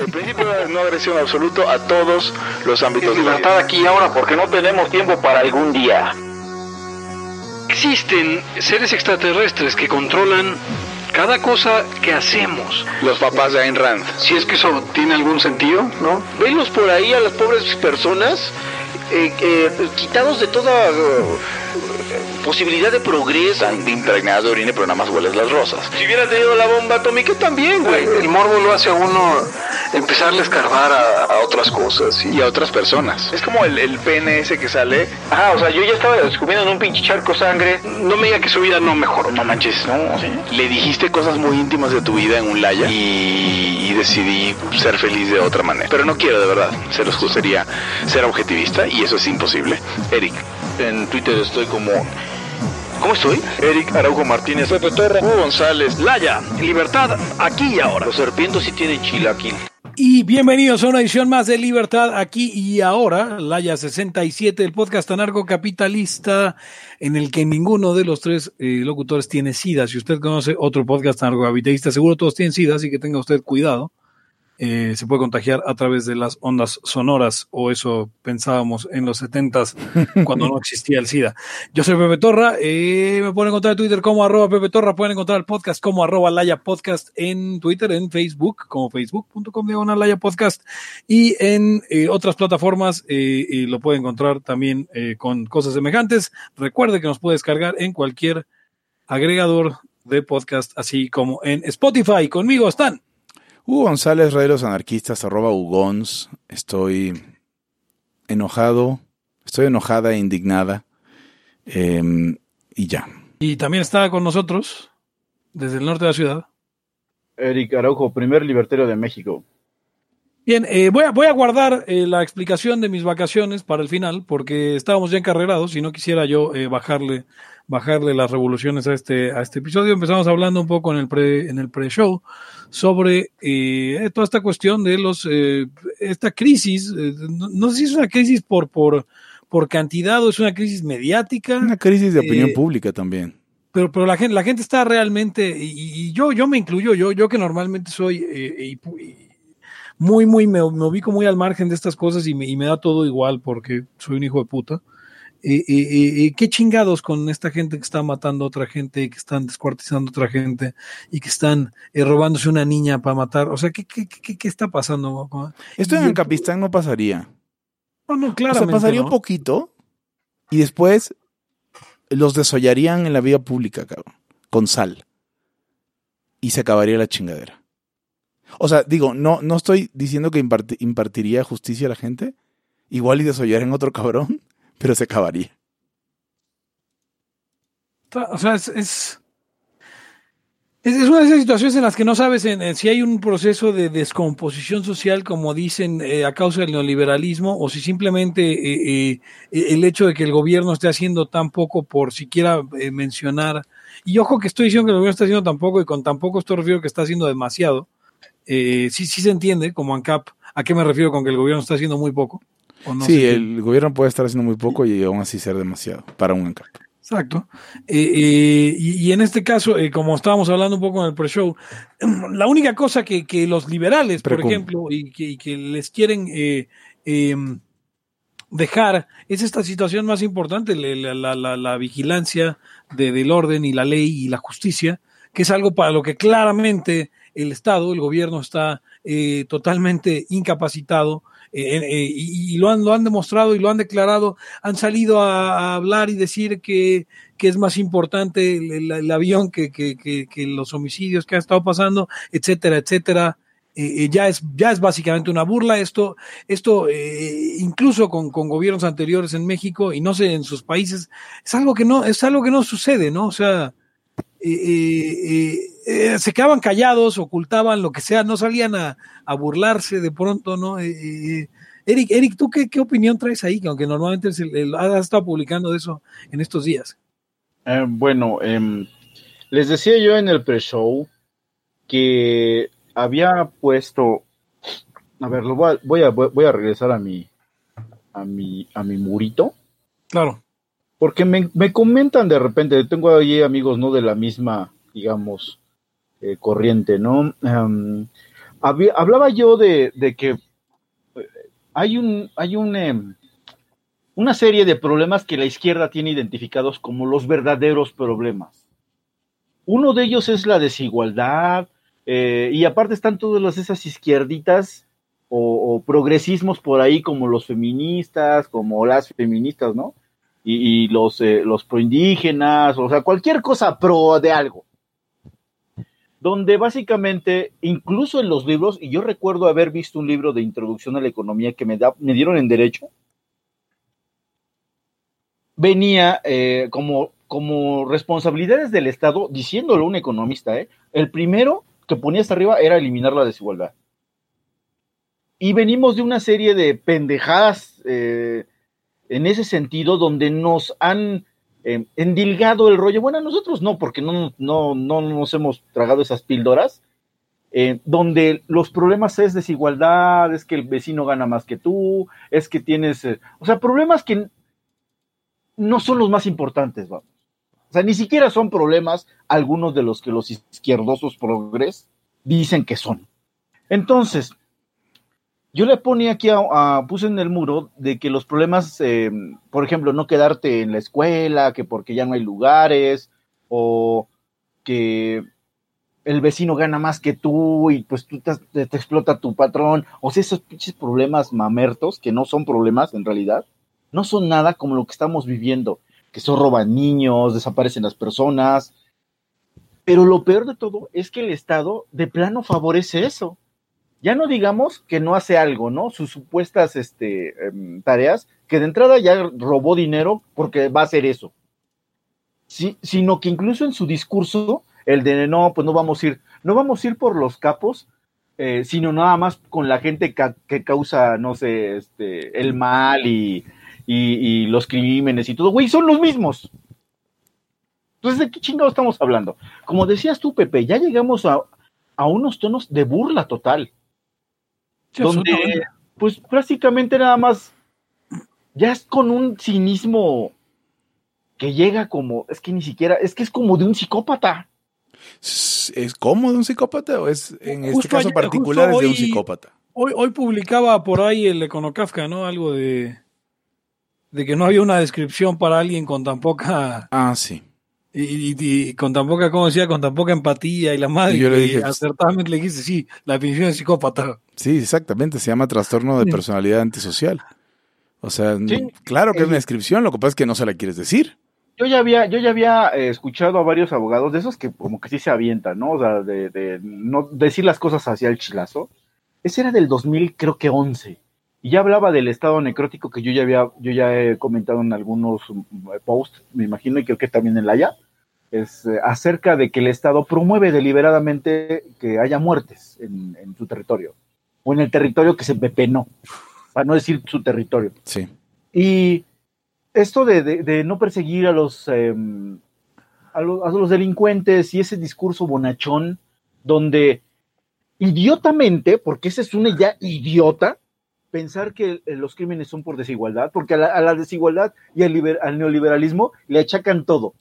El principio de no agresión absoluto a todos los ámbitos de la libertad vida. aquí ahora porque no tenemos tiempo para algún día. Existen seres extraterrestres que controlan cada cosa que hacemos. Los papás de Ayn Rand. Si es que eso tiene algún sentido, ¿no? Venlos por ahí a las pobres personas eh, eh, quitados de toda eh, posibilidad de progreso. Están impregnadas de orina, pero nada más hueles las rosas. Si hubiera tenido la bomba atómica también, güey. El morbo lo hace a uno empezarle a escarbar a, a otras cosas. Y a otras personas. Es como el, el pene ese que sale. Ajá, o sea, yo ya estaba descubriendo en un pinche charco sangre. No me diga que su vida no mejoró. No manches, no. Le dijiste cosas muy íntimas de tu vida en un laya y, y decidí ser feliz de otra manera. Pero no quiero, de verdad. Se los gustaría ser objetivista y eso es imposible. Eric, en Twitter estoy como. ¿Cómo estoy? Eric Araujo Martínez, Pepe Torra, Hugo González, Laya, libertad, aquí y ahora. Los serpientes sí tienen chilaquil. Y bienvenidos a una edición más de Libertad aquí y ahora, Laya 67, el podcast anarcocapitalista en el que ninguno de los tres eh, locutores tiene SIDA. Si usted conoce otro podcast anarcocapitalista, seguro todos tienen SIDA, así que tenga usted cuidado. Eh, se puede contagiar a través de las ondas sonoras, o eso pensábamos en los 70s cuando no existía el SIDA. Yo soy Pepe Torra, eh, me pueden encontrar en Twitter como arroba Pepe Torra, pueden encontrar el podcast como arroba Laya Podcast en Twitter, en Facebook, como facebook.com diagonal Laya Podcast, y en eh, otras plataformas eh, y lo puede encontrar también eh, con cosas semejantes. Recuerde que nos puede descargar en cualquier agregador de podcast, así como en Spotify. Conmigo están. Hugo González, Rey de los Anarquistas, arroba Ugons. Estoy enojado, estoy enojada e indignada. em, y ya. Y también está con nosotros, desde el norte de la ciudad. Eric Araujo, primer libertario de México. Bien, eh, voy, a, voy a guardar eh, la explicación de mis vacaciones para el final, porque estábamos ya encarrerados y no quisiera yo eh, bajarle, bajarle las revoluciones a este, a este episodio. Empezamos hablando un poco en el pre, en el pre-show sobre eh, toda esta cuestión de los, eh, esta crisis. eh, no, no sé si es una crisis por, por, por cantidad o es una crisis mediática. Una crisis de opinión Eh, pública también. pero, pero la gente, la gente está realmente, y, y yo, yo me incluyo, yo, yo que normalmente soy eh, y muy, muy, me, me ubico muy al margen de estas cosas y me, y me da todo igual porque soy un hijo de puta. Eh, eh, eh, qué chingados con esta gente que está matando a otra gente, que están descuartizando a otra gente y que están eh, robándose una niña para matar. O sea, ¿qué, qué, qué, qué está pasando? Esto en y- Ancapistán no pasaría. No, no, O sea, pasaría ¿no? un poquito y después los desollarían en la vía pública, cabrón, con sal. Y se acabaría la chingadera. O sea, digo, no, no estoy diciendo que imparti- impartiría justicia a la gente. Igual y desollarían otro cabrón, pero se acabaría. O sea, es, es, una de esas situaciones en las que no sabes en- si hay un proceso de descomposición social, como dicen, eh, a causa del neoliberalismo, o si simplemente eh, eh, el hecho de que el gobierno esté haciendo tan poco por siquiera mencionar. Y ojo que estoy diciendo que el gobierno está haciendo tan poco, y con tan poco esto refiero que está haciendo demasiado. Sí, sí se entiende, como ANCAP, ¿a qué me refiero con que el gobierno está haciendo muy poco? ¿O no sí, el gobierno puede estar haciendo muy poco y aún así ser demasiado para un ANCAP. Exacto. Eh, eh, y, y en este caso, eh, como estábamos hablando un poco en el pre-show, la única cosa que, que los liberales, por ejemplo, y que, y que les quieren dejar es esta situación más importante, la, la- la- la vigilancia de- del orden y la ley y la justicia, que es algo para lo que claramente el Estado, el gobierno está eh, totalmente incapacitado. Eh, eh, y, lo han, lo han demostrado y lo han declarado han salido a, hablar y decir que, que es más importante el, avión que, que- que- los homicidios que ha estado pasando, etcétera, etcétera. Eh, eh, ya, es, ya es básicamente una burla. Esto, esto incluso con, con gobiernos anteriores en México y no sé, en sus países, es algo que no, es algo que no sucede, ¿no? O sea, eh, se quedaban callados, ocultaban lo que sea, no salían a, a burlarse de pronto, ¿no? Eric, Eric, ¿tú qué, qué opinión traes ahí? Que aunque normalmente es el- el- has estado publicando de eso en estos días. Eh, bueno, em, les decía yo en el pre-show que había puesto. A ver, lo voy a, voy a, voy a regresar a mi, a mi, a mi murito. Claro. Porque me, me comentan de repente, tengo ahí amigos no de la misma, digamos, eh, corriente, ¿no? Había- hablaba yo de, que eh, hay un, hay un, em, una serie de problemas que la izquierda tiene identificados como los verdaderos problemas. Uno de ellos es la desigualdad, eh, y aparte están todas esas izquierditas o progresismos por ahí como los feministas, como las feministas, ¿no? Y, los, eh, los proindígenas, o sea, cualquier cosa pro de algo. Donde básicamente, incluso en los libros, y yo recuerdo haber visto un libro de introducción a la economía que me, da, me dieron en derecho, venía eh, como, como responsabilidades del Estado, diciéndolo un economista, ¿eh? el primero que ponía hasta arriba era eliminar la desigualdad. Y venimos de una serie de pendejadas eh, en ese sentido, donde nos han eh, endilgado el rollo. Bueno, nosotros no, porque no, no, no nos hemos tragado esas píldoras, eh, donde los problemas es desigualdad, es que el vecino gana más que tú, es que tienes, eh, o sea, problemas que no son los más importantes, vamos. O sea, ni siquiera son problemas algunos de los que los izquierdosos progres dicen que son. Entonces, yo le ponía aquí, a, a- puse en el muro de que los problemas, eh, por ejemplo, no quedarte en la escuela, que porque ya no hay lugares, o que el vecino gana más que tú y pues tú te, explota tu patrón, o sea, esos pinches problemas mamertos, que no son problemas en realidad, no son nada como lo que estamos viviendo, que se roban niños, desaparecen las personas, pero lo peor de todo es que el Estado de plano favorece eso. Ya no digamos que no hace algo, ¿no? Sus supuestas este, em, tareas, que de entrada ya robó dinero porque va a hacer eso. Sí, sino que incluso en su discurso, el de no, pues no vamos a ir, no vamos a ir por los capos, eh, sino nada más con la gente que causa, no sé, este, el mal y, y, los crímenes y todo. Güey, son los mismos. Entonces, ¿de qué chingados estamos hablando? Como decías tú, Pepe, ya llegamos a, a unos tonos de burla total donde pues prácticamente nada más ya es con un cinismo que llega como, es que ni siquiera, es que es como de un psicópata. ¿Es como de un psicópata o es en este caso ayer- particular es de un psicópata? Hoy, hoy publicaba por ahí el Econocafka, ¿no? Algo de, de que no había una descripción para alguien con tan poca, Ah, sí. Y, y- y con tan poca, ¿cómo decía? Con tan poca empatía y la madre. Y yo le dije, acertadamente le dijiste, sí, la definición de psicópata. Sí, exactamente. Se llama trastorno de personalidad antisocial. O sea, Sí. claro que es Eh, una descripción, lo que pasa es que no se la quieres decir. Yo ya había, yo ya había eh, escuchado a varios abogados de esos que como que sí se avientan, ¿no? O sea, de, de no decir las cosas hacia el chilazo. Ese era del 2000, creo que 11. Y ya hablaba del estado necrótico que yo ya había, yo ya he comentado en algunos mm, posts, me imagino, y creo que también en la ya, es eh, acerca de que el Estado promueve deliberadamente que haya muertes en, en su territorio, o en el territorio que se pepenó, para no decir su territorio. Sí. Y esto de, de- de no perseguir a los, eh, a los, a los delincuentes y ese discurso bonachón donde idiotamente, porque esa es una idea idiota, pensar que eh, los crímenes son por desigualdad, porque a la, a la desigualdad y al, liber- al neoliberalismo le achacan todo,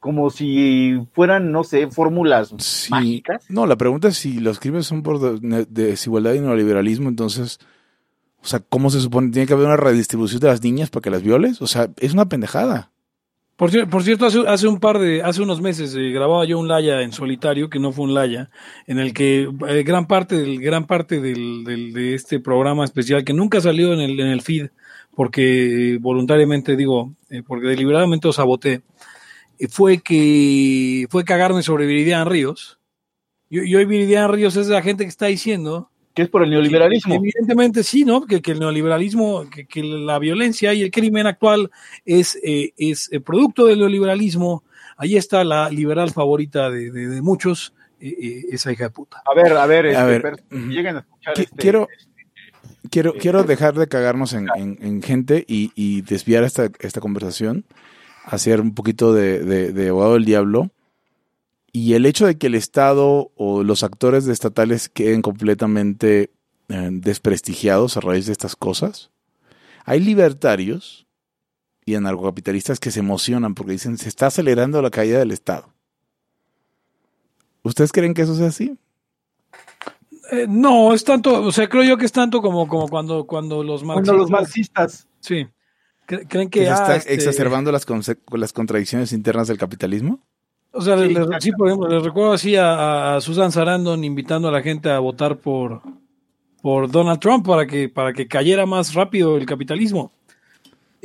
como si fueran, no sé, fórmulas Sí. mágicas. No, la pregunta es si los crímenes son por de- de- desigualdad y neoliberalismo, entonces, o sea, ¿cómo se supone? ¿Tiene que haber una redistribución de las niñas para que las violes? O sea, es una pendejada. Por, cier- por cierto, hace, un par de, hace unos meses eh, grababa yo un Laya en solitario, que no fue un Laya, en el que eh, gran parte del, gran parte del, del- de este programa especial, que nunca salió en el, en el feed, porque voluntariamente digo, eh, porque deliberadamente lo saboté, fue que fue cagarme sobre Viridiana Ríos. Y, y hoy Viridiana Ríos es la gente que está diciendo que es por el neoliberalismo. Evidentemente sí, ¿no? Que, que el neoliberalismo, que, que la violencia y el crimen actual es, eh, es eh, producto del neoliberalismo. Ahí está la liberal favorita de, de- de muchos, eh, eh, esa hija de puta. A ver, a ver, A este, ver, llegan a escuchar este- quiero- Quiero, Eh, quiero dejar de cagarnos en, en- en gente y, y desviar esta, esta conversación, hacer un poquito de, de, de abogado del diablo. Y el hecho de que el Estado o los actores estatales queden completamente eh, desprestigiados a raíz de estas cosas. Hay libertarios y anarcocapitalistas que se emocionan porque dicen se está acelerando la caída del Estado. ¿Ustedes creen que eso sea así? Eh, no, es tanto, o sea, creo yo que es tanto como, como cuando, cuando los Cuando marxistas. los marxistas. Sí. Cre- ¿Creen que ¿Que se ah, está este, exacerbando las, las contradicciones internas del capitalismo? O sea, Sí, les- sí, por ejemplo, les recuerdo así a, a Susan Sarandon invitando a la gente a votar por, por Donald Trump para que, para que cayera más rápido el capitalismo.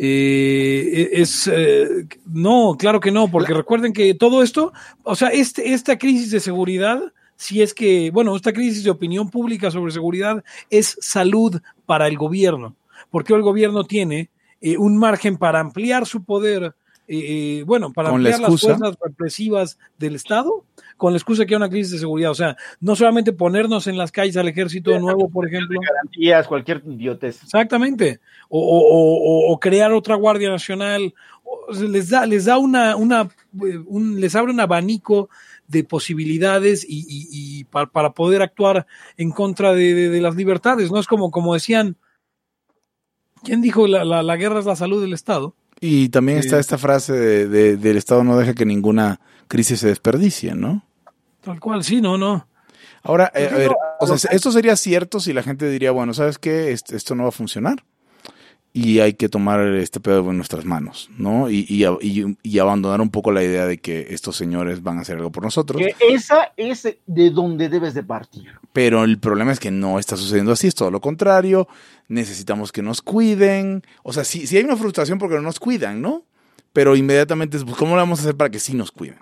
Eh, es eh, no, claro que no, porque recuerden que todo esto, o sea, este, esta crisis de seguridad, si es que, bueno, esta crisis de opinión pública sobre seguridad es salud para el gobierno, porque el gobierno tiene eh, un margen para ampliar su poder, eh, bueno, para la ampliar las fuerzas represivas del Estado, con la excusa que hay una crisis de seguridad. O sea, no solamente ponernos en las calles al ejército nuevo, por ejemplo. Garantías, cualquier idiotez. Exactamente. O, o- o- o crear otra Guardia Nacional. O sea, les da, les da una, una eh, un- les abre un abanico de posibilidades y, y- y pa- para poder actuar en contra de, de- de las libertades. No es como, como decían, ¿quién dijo la, la- la guerra es la salud del Estado? Y también está esta frase de, de- del Estado no deja que ninguna crisis se desperdicie, ¿no? Tal cual, sí, no, no. Ahora, eh, a ver, o sea, lo- esto sería cierto si la gente diría, bueno, ¿sabes qué? Esto no va a funcionar. Y hay que tomar este pedo en nuestras manos, ¿no? Y, y, y- y abandonar un poco la idea de que estos señores van a hacer algo por nosotros. Que esa es de donde debes de partir. Pero el problema es que no está sucediendo así, es todo lo contrario. Necesitamos que nos cuiden. O sea, sí, sí hay una frustración porque no nos cuidan, ¿no? Pero inmediatamente es, pues, ¿cómo lo vamos a hacer para que sí nos cuiden?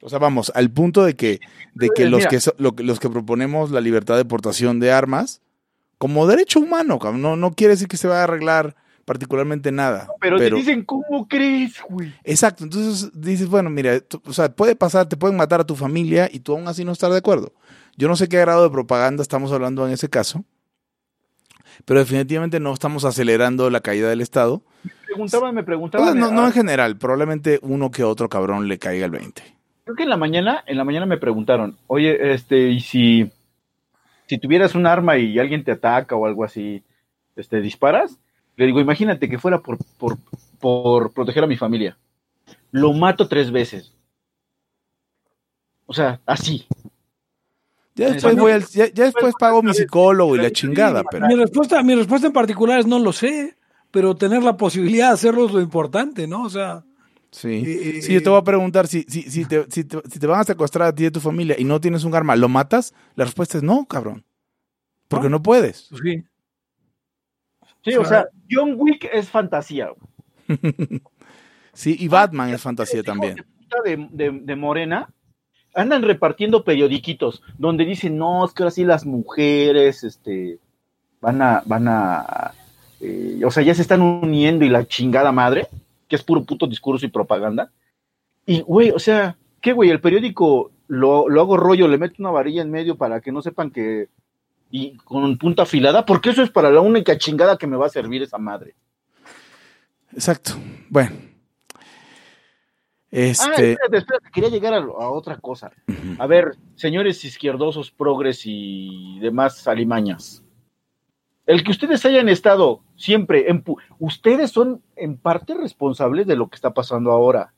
O sea, vamos, al punto de que, de que, los, que so- lo que- los que proponemos la libertad de portación de armas como derecho humano, no, no quiere decir que se va a arreglar particularmente nada. Pero, te dicen, ¿cómo crees, güey? Exacto, entonces dices, bueno, mira, tú- o sea, puede pasar, te pueden matar a tu familia y tú aún así no estar de acuerdo. Yo no sé qué grado de propaganda estamos hablando en ese caso, pero definitivamente no estamos acelerando la caída del Estado. Preguntaban, me preguntaban. no, no en general, probablemente uno que otro cabrón le caiga el 20. Creo que en la mañana, en la mañana me preguntaron, oye, este, y si, si tuvieras un arma y alguien te ataca o algo así, este, disparas, le digo, imagínate que fuera por, por, por proteger a mi familia. Lo mato tres veces. O sea, así. Ya después, voy al- ya, ya después pago mi psicólogo y la chingada, pero... Mi respuesta, mi respuesta en particular es no lo sé, pero tener la posibilidad de hacerlo es lo importante, ¿no? O sea, Sí, Eh, sí, yo te voy a preguntar, si, si, si, te, si, te, si te van a secuestrar a ti y a tu familia y no tienes un arma, ¿lo matas? La respuesta es no, cabrón. Porque no puedes. pues sí. Sí, o sea, John Wick es fantasía. Sí, y Batman es fantasía también. puta de, de- de Morena andan repartiendo periodiquitos donde dicen, no, es que ahora sí las mujeres este, van a, van a, eh, o sea, ya se están uniendo y la chingada madre, que es puro puto discurso y propaganda. Y, güey, o sea, ¿qué, güey? El periódico lo, lo hago rollo, le meto una varilla en medio para que no sepan que, y con punta afilada, porque eso es para la única chingada que me va a servir esa madre. Exacto. Bueno. Ah, Este. espérate, espérate, quería llegar a, a otra cosa. A ver, señores izquierdosos, progres y demás alimañas. El que ustedes hayan estado siempre, en ustedes son en parte responsables de lo que está pasando ahora,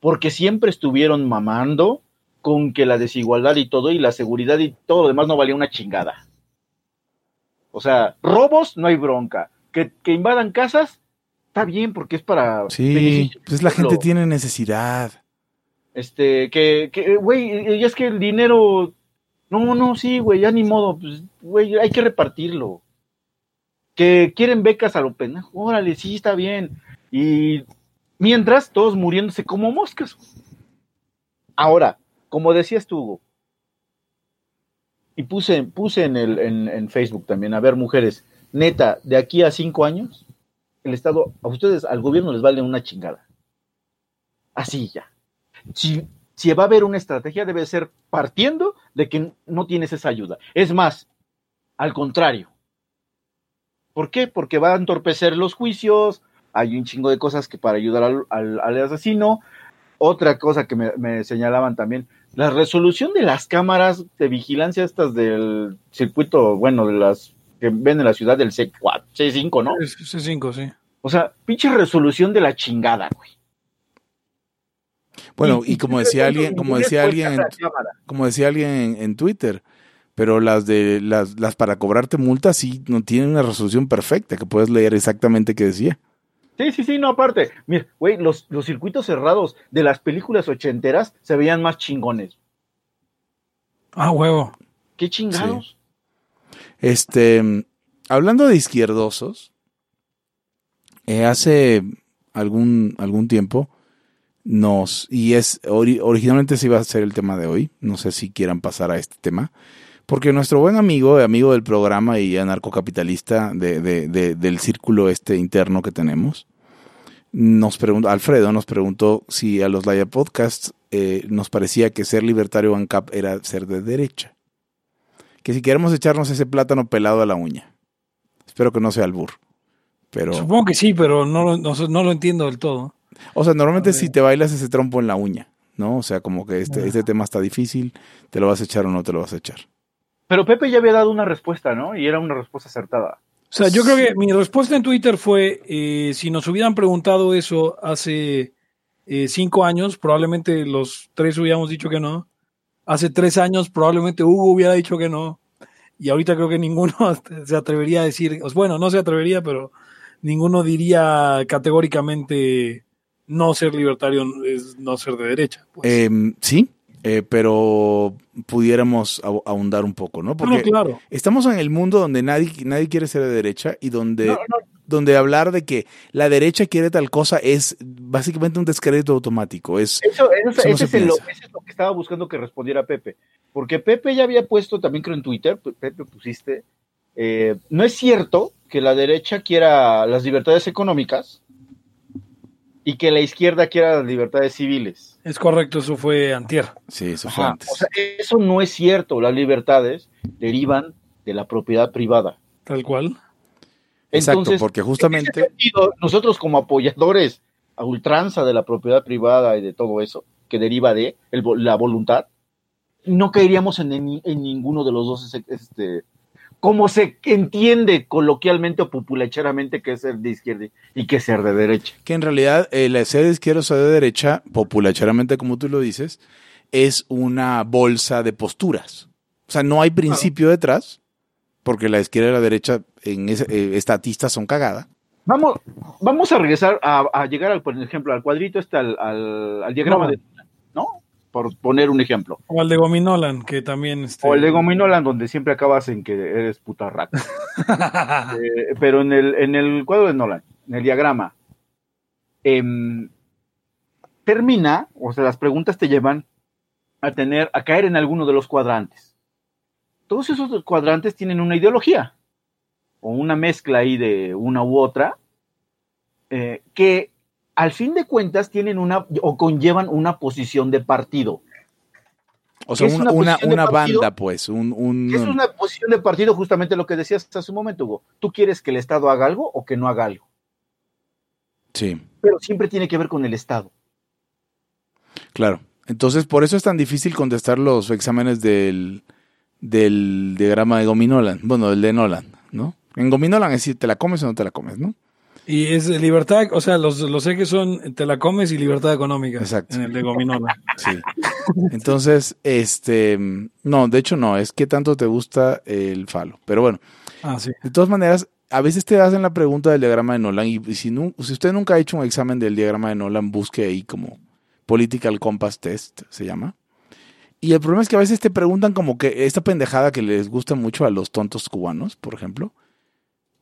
porque siempre estuvieron mamando con que la desigualdad y todo, y la seguridad y todo lo demás no valía una chingada. O sea, robos, no hay bronca. Que, que invadan casas, está bien, porque es para... Sí, pues la gente tiene necesidad. Este, que, que, güey, es que el dinero, no, no, sí, güey, ya ni modo, pues, güey, hay que repartirlo. Que quieren becas a lo pendejo, órale, sí, está bien. Y mientras, todos muriéndose como moscas. Ahora, como decías tú, y puse, puse en, el, en, en Facebook también, a ver, mujeres, neta, de aquí a cinco años, el Estado, a ustedes, al gobierno les vale una chingada. Así ya si, si va a haber una estrategia, debe ser partiendo de que no tienes esa ayuda. Es más, al contrario. ¿Por qué? Porque va a entorpecer los juicios, hay un chingo de cosas que para ayudar al, al- al asesino. Otra cosa que me, me señalaban también, la resolución de las cámaras de vigilancia estas del circuito, bueno, de las que ven en la ciudad del C4, C5, ¿no? Es- es cinco, sí. O sea, pinche resolución de la chingada, güey. Bueno, y, como decía ¿cuántos alguien, como decía alguien, como decía alguien en, en Twitter, Pero las de las, las para cobrarte multas sí no tienen una resolución perfecta que puedes leer exactamente qué decía. Sí, sí, sí, no, aparte. Mira, güey, los, los circuitos cerrados de las películas ochenteras se veían más chingones. Ah, huevo. ¿Qué chingados? Este, hablando de izquierdosos, eh, hace algún, algún tiempo nos, y es, ori- originalmente se iba a ser el tema de hoy, no sé si quieran pasar a este tema, porque nuestro buen amigo, amigo del programa y anarcocapitalista de, de- de- del círculo este interno que tenemos, nos preguntó, Alfredo nos preguntó si a los Laya Podcasts eh, nos parecía que ser libertario ANCAP era ser de derecha. Que si queremos echarnos ese plátano pelado a la uña. Espero que no sea albur. Pero, Supongo que sí, pero no, lo- no, no lo entiendo del todo. o sea, normalmente si te bailas ese trompo en la uña, ¿no? O sea, como que este, este tema está difícil, ¿te lo vas a echar o no te lo vas a echar? Pero Pepe ya había dado una respuesta, ¿no? Y era una respuesta acertada. O sea, yo creo que mi respuesta en Twitter fue, eh, si nos hubieran preguntado eso hace eh, cinco años, probablemente los tres hubiéramos dicho que no. Hace tres años probablemente Hugo hubiera dicho que no. Y ahorita creo que ninguno se atrevería a decir, bueno, no se atrevería, pero ninguno diría categóricamente no ser libertario es no ser de derecha. pues. Em, sí, eh, pero pudiéramos ahondar un poco, ¿no? No, Porque claro. estamos en el mundo donde nadie, nadie quiere ser de derecha y donde, No, no. donde hablar de que la derecha quiere tal cosa es básicamente un descrédito automático. Es, Eso, eso- Eso ese es ese es lo que estaba buscando que respondiera Pepe. Porque Pepe ya había puesto, también creo en Twitter, Pe- Pepe pusiste, eh, no es cierto que la derecha quiera las libertades económicas y que la izquierda quiera las libertades civiles. Es correcto, eso fue antier. sí, eso fue Ajá, antes. O sea, eso no es cierto. Las libertades derivan de la propiedad privada. Tal cual. Exacto, Entonces, porque En justamente sentido, nosotros como apoyadores a ultranza de la propiedad privada y de todo eso, que deriva de el la voluntad, no caeríamos en, en- en ninguno de los dos, ese- este, como se entiende coloquialmente o populacheramente que es ser de izquierda y que es ser de derecha. que en realidad el ser de izquierda o ser de derecha, popularmente como tú lo dices, es una bolsa de posturas. O sea, no hay principio detrás, porque la izquierda y la derecha en ese, eh, estatistas son cagada. Vamos, vamos a regresar a, a llegar al, por ejemplo, al cuadrito este, al, al- al diagrama No. de. Por poner un ejemplo. O al de Gominolan, que también... Este, O el de Gominolan, donde siempre acabas en que eres puta rata. Eh, pero en el, en el cuadro de Nolan, en el diagrama, em, termina, o sea, las preguntas te llevan a tener, a caer en alguno de los cuadrantes. Todos esos cuadrantes tienen una ideología, o una mezcla ahí de una u otra, eh, que al fin de cuentas tienen una, o conllevan una posición de partido. O sea, una una, una partido. banda, pues, un, un- Es una posición de partido, justamente lo que decías hace un momento, Hugo. ¿Tú quieres que el Estado haga algo o que no haga algo? Sí, Pero siempre tiene que ver con el Estado. claro. Entonces, por eso es tan difícil contestar los exámenes del, del diagrama de Gominolan. Bueno, el de Nolan, ¿no? En Gominolan es si te la comes o no te la comes, ¿no? Y es libertad, o sea, los, los ejes son te la comes y libertad económica. Exacto. En el de Gominola. Sí. Entonces, este, no, de hecho no, es que tanto te gusta el falo. Pero bueno, Ah, sí. de todas maneras, a veces te hacen la pregunta del diagrama de Nolan y, si, nu- si usted nunca ha hecho un examen del diagrama de Nolan, busque ahí como Political Compass Test, se llama. Y el problema es que a veces te preguntan como que esta pendejada que les gusta mucho a los tontos cubanos, por ejemplo.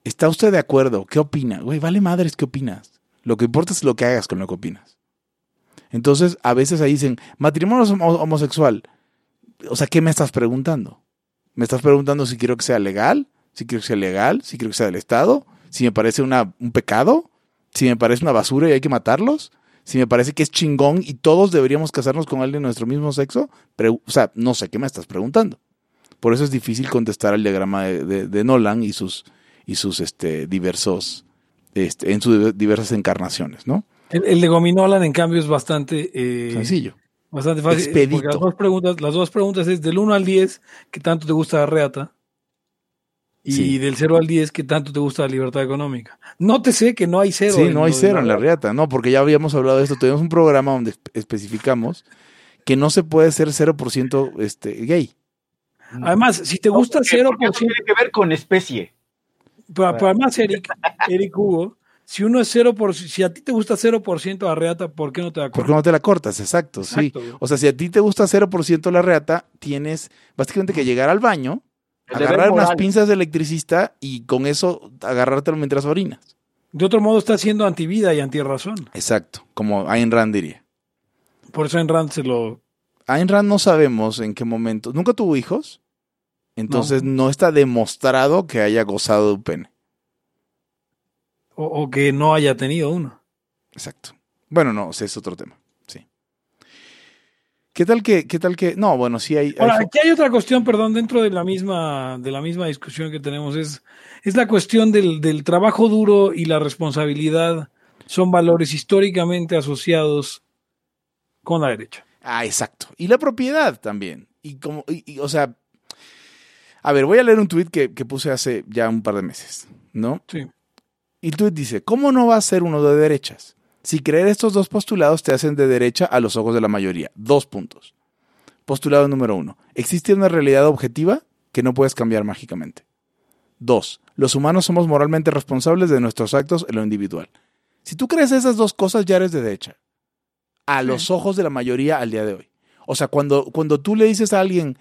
¿Está usted de acuerdo? ¿Qué opina? Güey, vale madres, ¿qué opinas? Lo que importa es lo que hagas con lo que opinas. Entonces, a veces ahí dicen, matrimonio homo- homosexual. O sea, ¿qué me estás preguntando? ¿Me estás preguntando si quiero que sea legal? ¿Si quiero que sea legal? ¿Si quiero que sea del Estado? ¿Si me parece una, un pecado? ¿Si me parece una basura y hay que matarlos? ¿Si me parece que es chingón y todos deberíamos casarnos con alguien de nuestro mismo sexo? Pre- o sea, no sé qué me estás preguntando. Por eso es difícil contestar al diagrama de Nolan y sus, y sus este, diversos, este, en sus diversas encarnaciones, ¿no? El, el de Gominolan, en cambio, es bastante, eh, Sencillo. bastante fácil. Expedito. Porque las dos preguntas, las dos preguntas es del 1 al 10, ¿qué tanto te gusta la reata? Y Sí. del 0 al 10, ¿qué tanto te gusta la libertad económica? Nótese que no hay cero. Sí, no hay cero en la reata. no, porque ya habíamos hablado de esto. Tenemos un programa donde espe- especificamos que no se puede ser 0% este, gay. Además, si te gusta Porque- 0%, porque eso tiene que ver con especie. Pero, pero además, Eric, Eric Hugo, si uno es 0%, si a ti te gusta 0% arreata, ¿por qué no te da ¿Por qué no te la cortas? Exacto, sí. Güey. O sea, si a ti te gusta 0% la reata, tienes básicamente que llegar al baño, El agarrar unas pinzas de electricista y con eso agarrártelo mientras orinas. De otro modo, está siendo antivida y antirrazón. Exacto, como Ayn Rand diría. Por eso en Rand se lo. Ayn Rand no sabemos en qué momento. ¿Nunca tuvo hijos? Entonces no, está demostrado que haya gozado de un pene. O, o que no haya tenido uno. Exacto. Bueno, no, ese es otro tema. Sí. ¿Qué tal que, qué tal que? No, bueno, sí hay. Ahora, aquí hay otra cuestión, perdón, dentro de la misma, de la misma discusión que tenemos, es, es la cuestión del, del trabajo duro y la responsabilidad son valores históricamente asociados con la derecha. Ah, exacto. Y la propiedad también. Y como, y- y, o sea, a ver, voy a leer un tuit que, que puse hace ya un par de meses, ¿no? Sí. Y el tuit dice, ¿cómo no va a ser uno de derechas? Si creer estos dos postulados te hacen de derecha a los ojos de la mayoría. Dos puntos. Postulado número uno. Existe una realidad objetiva que no puedes cambiar mágicamente. Dos. Los humanos somos moralmente responsables de nuestros actos en lo individual. Si tú crees esas dos cosas, ya eres de derecha. A los ojos de la mayoría al día de hoy. O sea, cuando, cuando tú le dices a alguien,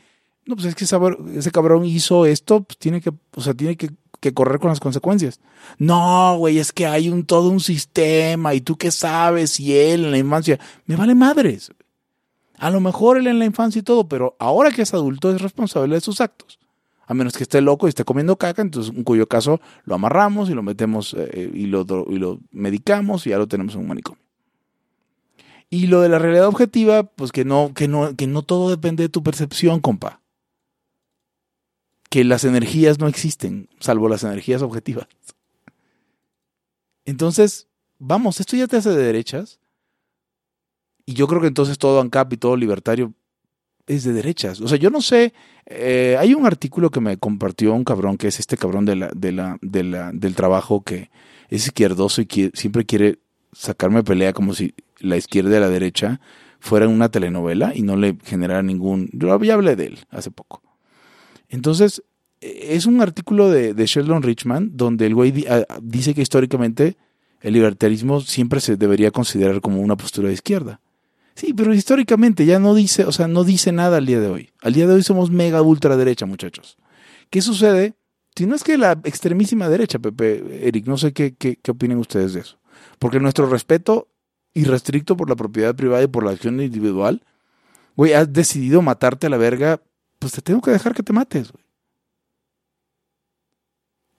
no, pues es que ese, cabrón hizo esto, pues tiene que, o sea, tiene que, correr con las consecuencias. No, güey, es que hay un todo un sistema y tú qué sabes y él en la infancia. Me vale madres. A lo mejor él en la infancia y todo, pero ahora que es adulto es responsable de sus actos. A menos que esté loco y esté comiendo caca, entonces en cuyo caso lo amarramos y lo metemos eh, y, lo, y lo medicamos y ya lo tenemos en un manicomio. Y lo de la realidad objetiva, pues que no, que no, que no todo depende de tu percepción, compa. Que las energías no existen, salvo las energías objetivas. Entonces, vamos, esto ya te hace de derechas. Y yo creo que entonces todo ANCAP y todo libertario es de derechas. O sea, yo no sé. eh, hay un artículo que me compartió un cabrón, que es este cabrón de la, de la, de la, del trabajo que es izquierdoso y siempre quiere sacarme pelea como si la izquierda y la derecha fueran una telenovela y no le generara ningún... Yo ya hablé de él hace poco. Entonces, eh, es un artículo de, de Sheldon Richman donde el güey dice que históricamente el libertarismo siempre se debería considerar como una postura de izquierda. Sí, pero históricamente ya no dice, o sea, no dice nada al día de hoy. Al día de hoy somos mega ultraderecha, muchachos. ¿Qué sucede? Si no es que la extremísima derecha, Pepe, Eric, no sé qué, qué, qué opinan ustedes de eso. Porque nuestro respeto irrestricto por la propiedad privada y por la acción individual, güey, has decidido matarte a la verga, pues te tengo que dejar que te mates, güey.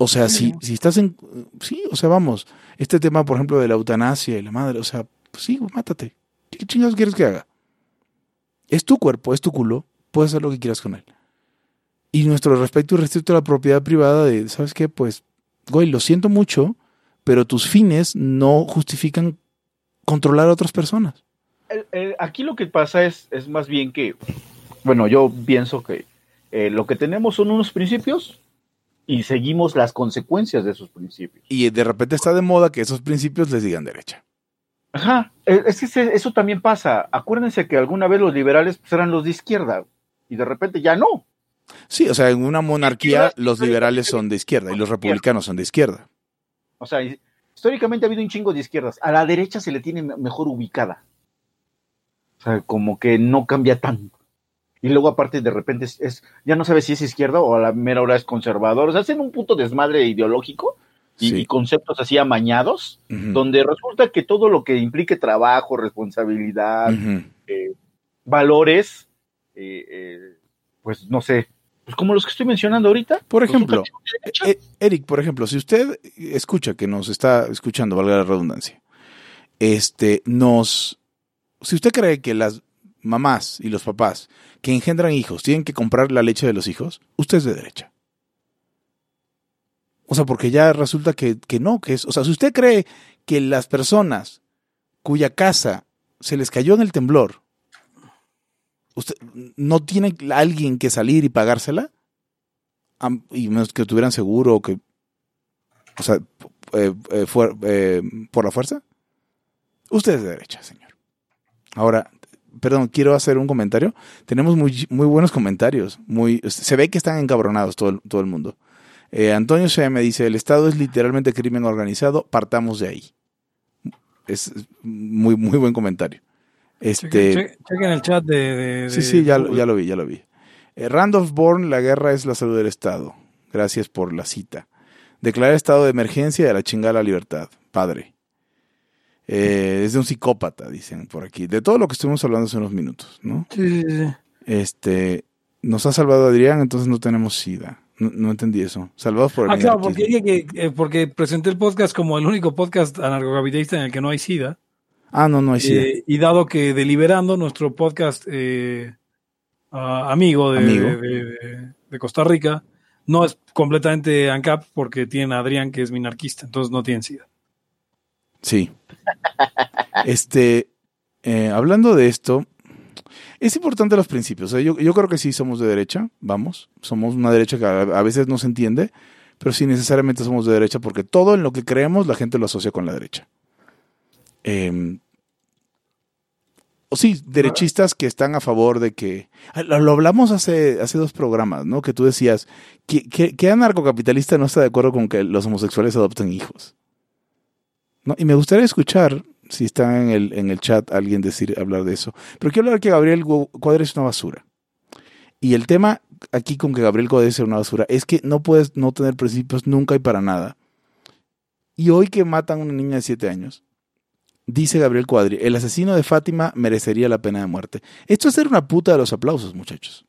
O sea, si, si estás en... Sí, o sea, vamos, este tema, por ejemplo, de la eutanasia y la madre, o sea, pues sí, güey, mátate. ¿Qué chingados quieres que haga? Es tu cuerpo, es tu culo, puedes hacer lo que quieras con él. Y nuestro respeto irrestricto a la propiedad privada de, ¿sabes qué? Pues, güey, lo siento mucho, pero tus fines no justifican controlar a otras personas. El- el- aquí lo que pasa es, es más bien que, bueno, yo pienso que eh, lo que tenemos son unos principios y seguimos las consecuencias de esos principios. Y de repente está de moda que esos principios les digan derecha. Ajá, eh, es que eso también pasa. Acuérdense que alguna vez los liberales pues, eran los de izquierda y de repente ya no. Sí, o sea, en una monarquía los liberales son de izquierda y los republicanos son de izquierda. O sea, históricamente ha habido un chingo de izquierdas. A la derecha se le tiene me- mejor ubicada. O sea, como que no cambia tanto. Y luego aparte de repente es, es- ya no sabes si es izquierda o a la mera hora es conservador. O sea, hacen un punto desmadre ideológico y, Sí. y conceptos así amañados, donde resulta que todo lo que implique trabajo, responsabilidad, eh, valores, eh, eh, pues no sé, pues como los que estoy mencionando ahorita. Por ejemplo, de Eric, por ejemplo, si usted escucha que nos está escuchando, valga la redundancia, este, nos, si usted cree que las mamás y los papás que engendran hijos tienen que comprar la leche de los hijos, usted es de derecha. O sea, porque ya resulta que, que no, que es, o sea, si usted cree que las personas cuya casa se les cayó en el temblor, usted no tiene alguien que salir y pagársela, y menos que tuvieran seguro o que o sea eh, eh, eh, por la fuerza. Usted es de derecha señor. Ahora perdón, quiero hacer un comentario. Tenemos muy, muy buenos comentarios. Muy, se ve que están encabronados todo, el- todo el mundo. Eh, Antonio C. me dice, el Estado es literalmente crimen organizado, partamos de ahí. Es muy, muy buen comentario. Este, Chequen, che- chequen el chat de. de- Sí, sí, ya, lo- Google. ya lo vi, ya lo vi. Eh, Randolph Bourne, la guerra es la salud del Estado. Gracias por la cita. Declarar estado de emergencia y a la chingada la libertad. Padre. Eh, es de un psicópata, dicen por aquí. De todo lo que estuvimos hablando hace unos minutos, ¿no? Sí, sí, sí. Este, nos ha salvado Adrián, entonces no tenemos SIDA. No, no entendí eso. Salvados por el Ah, claro, porque anarquismo. dije que eh, porque presenté el podcast como el único podcast anarcocapitalista en el que no hay SIDA. Ah, no, no hay SIDA. Eh, y dado que Deliberando, nuestro podcast eh, amigo, de, Amigo. de- de- de Costa Rica, no es completamente ANCAP porque tiene a Adrián que es minarquista, entonces no tiene SIDA. Sí. Este, eh, hablando de esto, es importante los principios. Sea, yo, creo que sí somos de derecha, vamos. Somos una derecha que a, veces no se entiende, pero sí necesariamente somos de derecha porque todo en lo que creemos la gente lo asocia con la derecha. Eh, o sí, derechistas que están a favor de que... ah, Lo, hablamos hace, hace dos programas, ¿no? Que tú decías, que anarcocapitalista no está de acuerdo con que los homosexuales adopten hijos? ¿No? Y me gustaría escuchar, si está en el, en el chat, alguien decir, hablar de eso. Pero quiero hablar que Gabriel Cuadra es una basura. Y el tema aquí con que Gabriel Cuadra es una basura es que no puedes no tener principios nunca y para nada. Y hoy que matan a una niña de 7 años, dice Gabriel Cuadri, el asesino de Fátima merecería la pena de muerte. Esto es ser una puta de los aplausos, muchachos.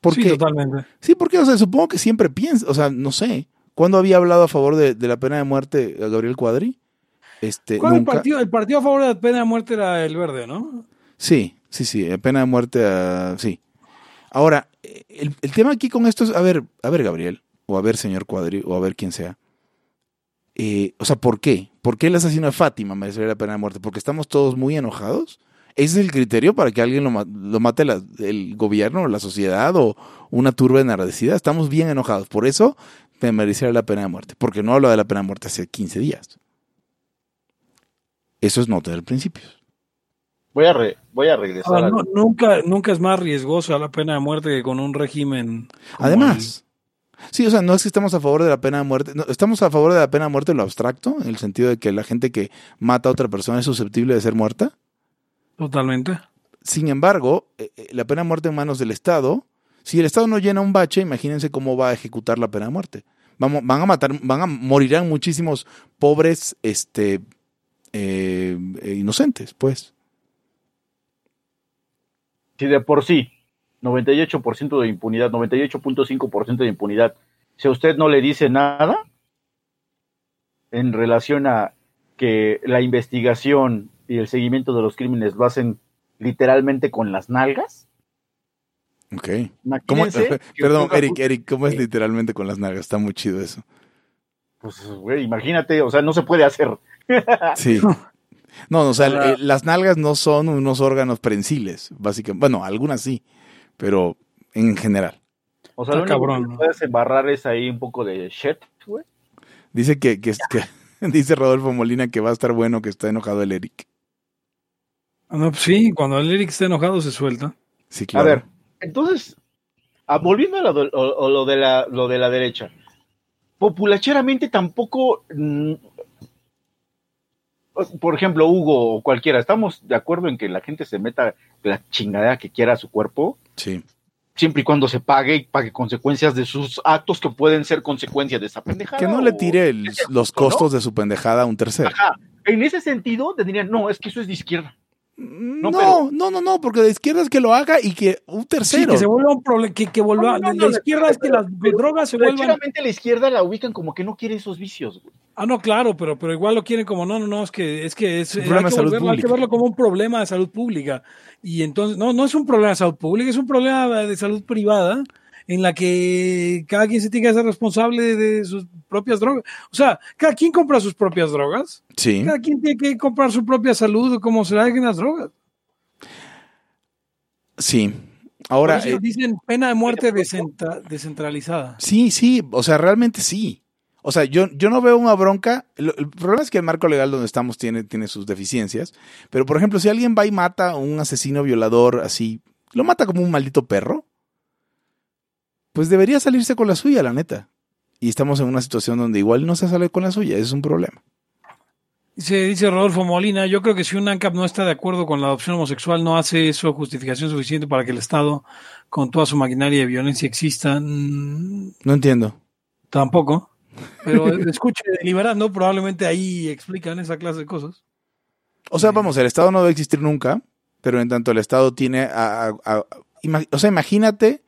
Porque, Sí, totalmente. Sí, porque, o sea, supongo que siempre piensa, o sea, no sé. ¿Cuándo había hablado a favor de, de la pena de muerte a Gabriel Cuadri? Este, ¿Cuál el nunca. partido? El partido a favor de la pena de muerte era el verde, ¿no? Sí, sí, sí, eh, pena de muerte, a- sí. Ahora, eh, el, el tema aquí con esto es, a ver, a ver, Gabriel, o a ver, señor Cuadri, o a ver quién sea. Eh, o sea, ¿por qué? ¿Por qué el asesino de Fátima merecería la pena de muerte? ¿Porque estamos todos muy enojados? ¿Ese es el criterio para que alguien lo, lo mate la- el gobierno, la sociedad o una turba enardecida? Estamos bien enojados. Por eso me merecería la pena de muerte. Porque no hablo de la pena de muerte hace 15 días. Eso es no tener principios. Voy a, re- voy a regresar. Ahora, no- nunca, nunca es más riesgosa la pena de muerte que con un régimen. Además, sí, o sea, no es que estamos a favor de la pena de muerte, no, estamos a favor de la pena de muerte en lo abstracto, en el sentido de que la gente que mata a otra persona es susceptible de ser muerta. Totalmente. Sin embargo, eh, eh, la pena de muerte en manos del Estado, si el Estado no llena un bache, imagínense cómo va a ejecutar la pena de muerte. Vamos, van a matar, van a morirán muchísimos pobres, este, eh, eh, inocentes, pues. Si de por sí, 98% de impunidad, 98.5% de impunidad, si a usted no le dice nada en relación a que la investigación y el seguimiento de los crímenes lo hacen literalmente con las nalgas, Ok. ¿Cómo- perdón, Eric, Eric, ¿cómo es literalmente con las nalgas? Está muy chido eso. Pues, güey, imagínate, o sea, no se puede hacer. Sí. No, o sea, eh, las nalgas no son unos órganos prensiles, básicamente. Bueno, algunas sí, pero en general. O sea, lo único cabrón, que ¿no? puedes embarrar es ahí un poco de shit, güey. Dice que, que, que- dice Rodolfo Molina que va a estar bueno que está enojado el Eric. Ah, No, pues sí, cuando el Eric está enojado se suelta. Sí, A claro. ver, entonces, ah, volviendo a lo de, o- o lo de la, lo de la derecha, populacheramente tampoco, mm, por ejemplo, Hugo o cualquiera, ¿estamos de acuerdo en que la gente se meta la chingadera que quiera a su cuerpo? Sí. Siempre y cuando se pague y pague consecuencias de sus actos que pueden ser consecuencias de esa pendejada. Que no le tire el- los costos de su pendejada a un tercero. Ajá. En ese sentido, tendrían, no, es que eso es de izquierda. No, pero- no, no, no, porque de izquierda es que lo haga y que un Sí, tercero. que se vuelva un problema, que, que vuelva, No, no, de no, la izquierda es que las pero- drogas se vuelvan, la izquierda la ubican como que no quiere esos vicios, güey. ah no, claro, pero, pero igual lo quieren como, no, no, no, es que, es que es, un hay que de salud volverlo- hay que verlo como un problema de salud pública, y entonces, no, no es un problema de salud pública, es un problema de salud privada, en la que cada quien se tiene que hacer responsable de sus propias drogas, o sea, cada quien compra sus propias drogas, Sí. cada quien tiene que comprar su propia salud, como se la dejen las drogas. Sí. Por Ahora, eso eh, dicen pena de muerte descentra- descentralizada. sí, sí, o sea, realmente sí. O sea, yo, yo no veo una bronca. El, el problema es que el marco legal donde estamos tiene, tiene sus deficiencias. Pero, por ejemplo, si alguien va y mata a un asesino violador así, lo mata como un maldito perro, pues debería salirse con la suya, la neta. Y estamos en una situación donde igual no se sale con la suya, ese es un problema. Dice, dice Rodolfo Molina, yo creo que si un ANCAP no está de acuerdo con la adopción homosexual, no hace eso justificación suficiente para que el Estado, con toda su maquinaria de violencia, exista. Mm, No entiendo. tampoco. Pero escuche, deliberando, probablemente ahí explican esa clase de cosas. O sea, vamos, el Estado no debe existir nunca, pero en tanto el Estado tiene a... a- a- ima- o sea, imagínate,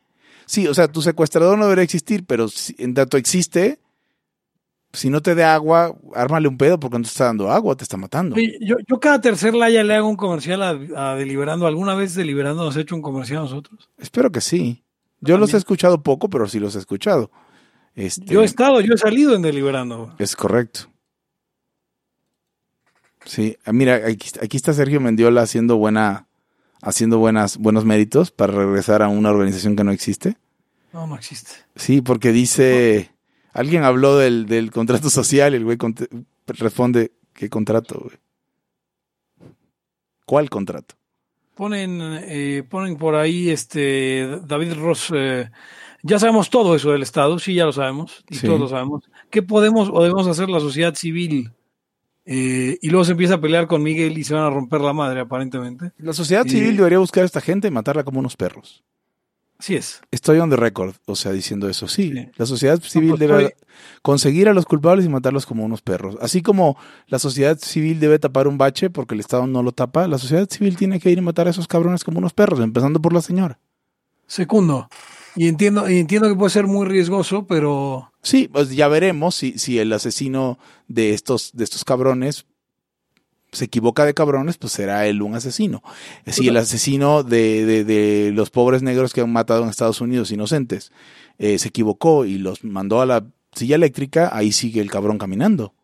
sí, o sea, tu secuestrador no debería existir, pero si- en tanto existe, si no te da agua, ármale un pedo porque no te está dando agua, te está matando. Yo, yo cada tercer laya le hago un comercial a, a Deliberando. ¿Alguna vez Deliberando nos ha hecho un comercial a nosotros? Espero que sí. Yo los he escuchado poco, pero sí los he escuchado. Este, Yo he estado, yo he salido en Deliberando. Es correcto. Sí, ah, mira, aquí, aquí está Sergio Mendiola haciendo buena, haciendo buenas, buenos méritos para regresar a una organización que no existe. No, no existe. Sí, porque dice, alguien habló del, del contrato social y el güey responde, ¿qué contrato? güey? ¿Cuál contrato? Ponen, eh, ponen por ahí este David Ross. eh, ya sabemos todo eso del Estado, sí, ya lo sabemos, y Sí. todos lo sabemos. ¿Qué podemos o debemos hacer la sociedad civil? Eh, y luego se empieza a pelear con Miguel y se van a romper la madre, aparentemente. La sociedad civil debería buscar a esta gente y matarla como unos perros. Así es. Estoy on the record, o sea, diciendo eso. Sí, Sí. la sociedad civil pues, debe estoy- conseguir a los culpables y matarlos como unos perros. Así como la sociedad civil debe tapar un bache porque el Estado no lo tapa, la sociedad civil tiene que ir y matar a esos cabrones como unos perros, empezando por la señora. Segundo, y entiendo, y entiendo que puede ser muy riesgoso, pero Sí, pues ya veremos si, si el asesino de estos, de estos cabrones se equivoca de cabrones, pues será él un asesino. Si el asesino de, de- de los pobres negros que han matado en Estados Unidos inocentes eh, se equivocó y los mandó a la silla eléctrica, ahí sigue el cabrón caminando.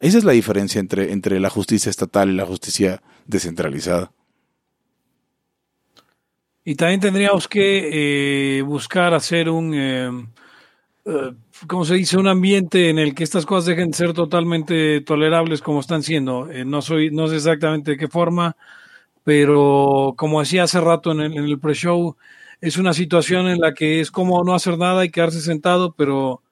Esa es la diferencia entre, entre la justicia estatal y la justicia descentralizada. Y también tendríamos que eh, buscar hacer un, eh, eh, ¿cómo se dice? Un ambiente en el que estas cosas dejen de ser totalmente tolerables como están siendo. Eh, no soy, no sé exactamente de qué forma, pero como decía hace rato en el, el pre-show, es una situación en la que es como no hacer nada y quedarse sentado, pero,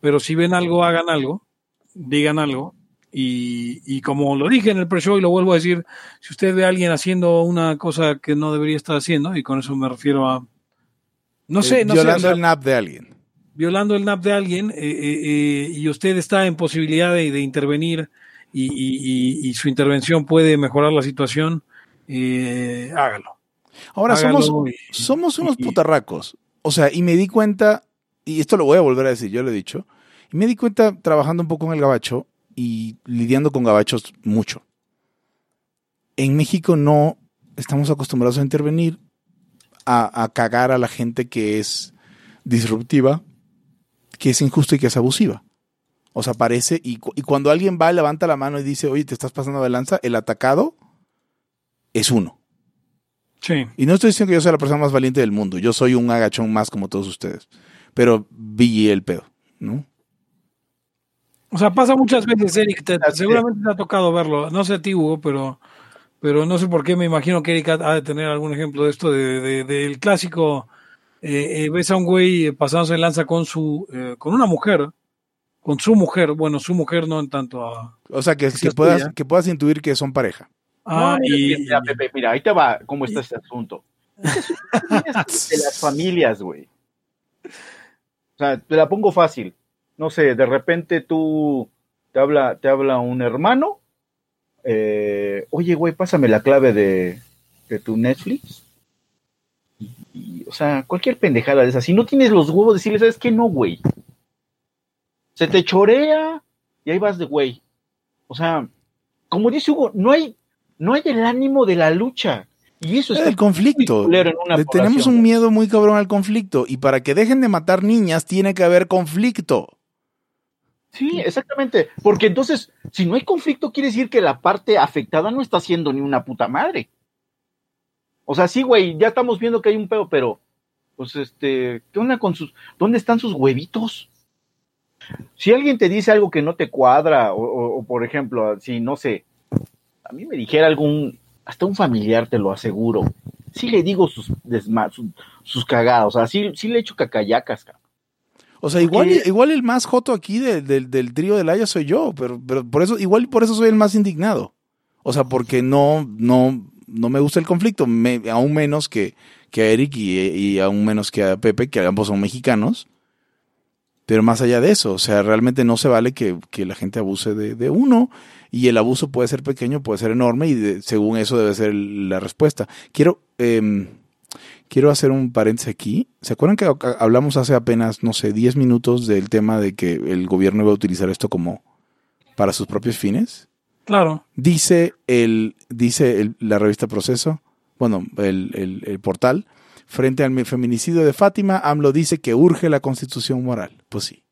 pero si ven algo, hagan algo, digan algo. Y, y como lo dije en el pre-show y lo vuelvo a decir, si usted ve a alguien haciendo una cosa que no debería estar haciendo, y con eso me refiero a, no sé, Eh, no sé, violando o sea, el NAP de alguien. violando el NAP de alguien, eh, eh, y usted está en posibilidad de, de intervenir y, y- su intervención puede mejorar la situación, hágalo. Ahora Hágalo somos, somos unos putarracos. O sea, y me di cuenta, y esto lo voy a volver a decir, yo lo he dicho, y me di cuenta trabajando un poco en el gabacho y lidiando con gabachos mucho. En México no estamos acostumbrados a intervenir, a, a cagar a la gente que es disruptiva, que es injusta y que es abusiva. O sea, parece, y, cu- y cuando alguien va, levanta la mano y dice, oye, te estás pasando de lanza, el atacado es uno. Sí, Y no estoy diciendo que yo sea la persona más valiente del mundo. Yo soy un agachón más como todos ustedes. Pero vi el pedo, ¿no? O sea, pasa muchas veces, Eric, te- seguramente te ha tocado verlo, no sé a ti, Hugo, pero, pero no sé por qué, me imagino que Eric ha de tener algún ejemplo de esto, de, de- del clásico, eh, eh, ves a un güey pasándose de lanza con su, eh, con una mujer, con su mujer, bueno, su mujer no en tanto a... O sea, que, que puedas, tuya. que puedas intuir que son pareja. Ah, no, mira, y, mira, Pepe, mira, ahí te va cómo está este asunto. de las familias, güey. O sea, te la pongo fácil. No sé, de repente tú te habla, te habla un hermano. eh, Oye, güey, pásame la clave de, de tu Netflix. Y, y, o sea, cualquier pendejada de esas. Si no tienes los huevos, decirle, ¿sabes qué? No, güey. Se te chorea y ahí vas de güey. O sea, como dice Hugo, no hay, no hay el ánimo de la lucha. Y eso es el conflicto. tenemos un miedo muy cabrón al conflicto. Y para que dejen de matar niñas, tiene que haber conflicto. Sí, exactamente. Porque entonces, si no hay conflicto, quiere decir que la parte afectada no está haciendo ni una puta madre. O sea, sí, güey, ya estamos viendo que hay un pedo, pero, pues, este, ¿qué onda con sus, dónde están sus huevitos? si alguien te dice algo que no te cuadra, o, o- por ejemplo, si no sé, a mí me dijera algún, hasta un familiar te lo aseguro, sí le digo sus desma- sus, sus o sea, sí, sí le echo cacayacas, cabrón. O sea, igual, Porque- igual el más joto aquí de- del- del trío de Laia soy yo, pero, pero por eso, igual por eso soy el más indignado. O sea, porque no, no, no me gusta el conflicto, me- aún menos que, que a Eric y, y aún menos que a Pepe, que ambos son mexicanos. Pero más allá de eso, o sea, realmente no se vale que, que la gente abuse de, de uno y el abuso puede ser pequeño, puede ser enorme y de- según eso debe ser la respuesta. Quiero, em, quiero hacer un paréntesis aquí. ¿Se acuerdan que a- hablamos hace apenas, no sé, 10 minutos del tema de que el gobierno iba a utilizar esto como para sus propios fines? Claro. Dice el, dice el- la revista Proceso, bueno, el, el- el portal, frente al feminicidio de Fátima, AMLO dice que urge la constitución moral. Pues sí.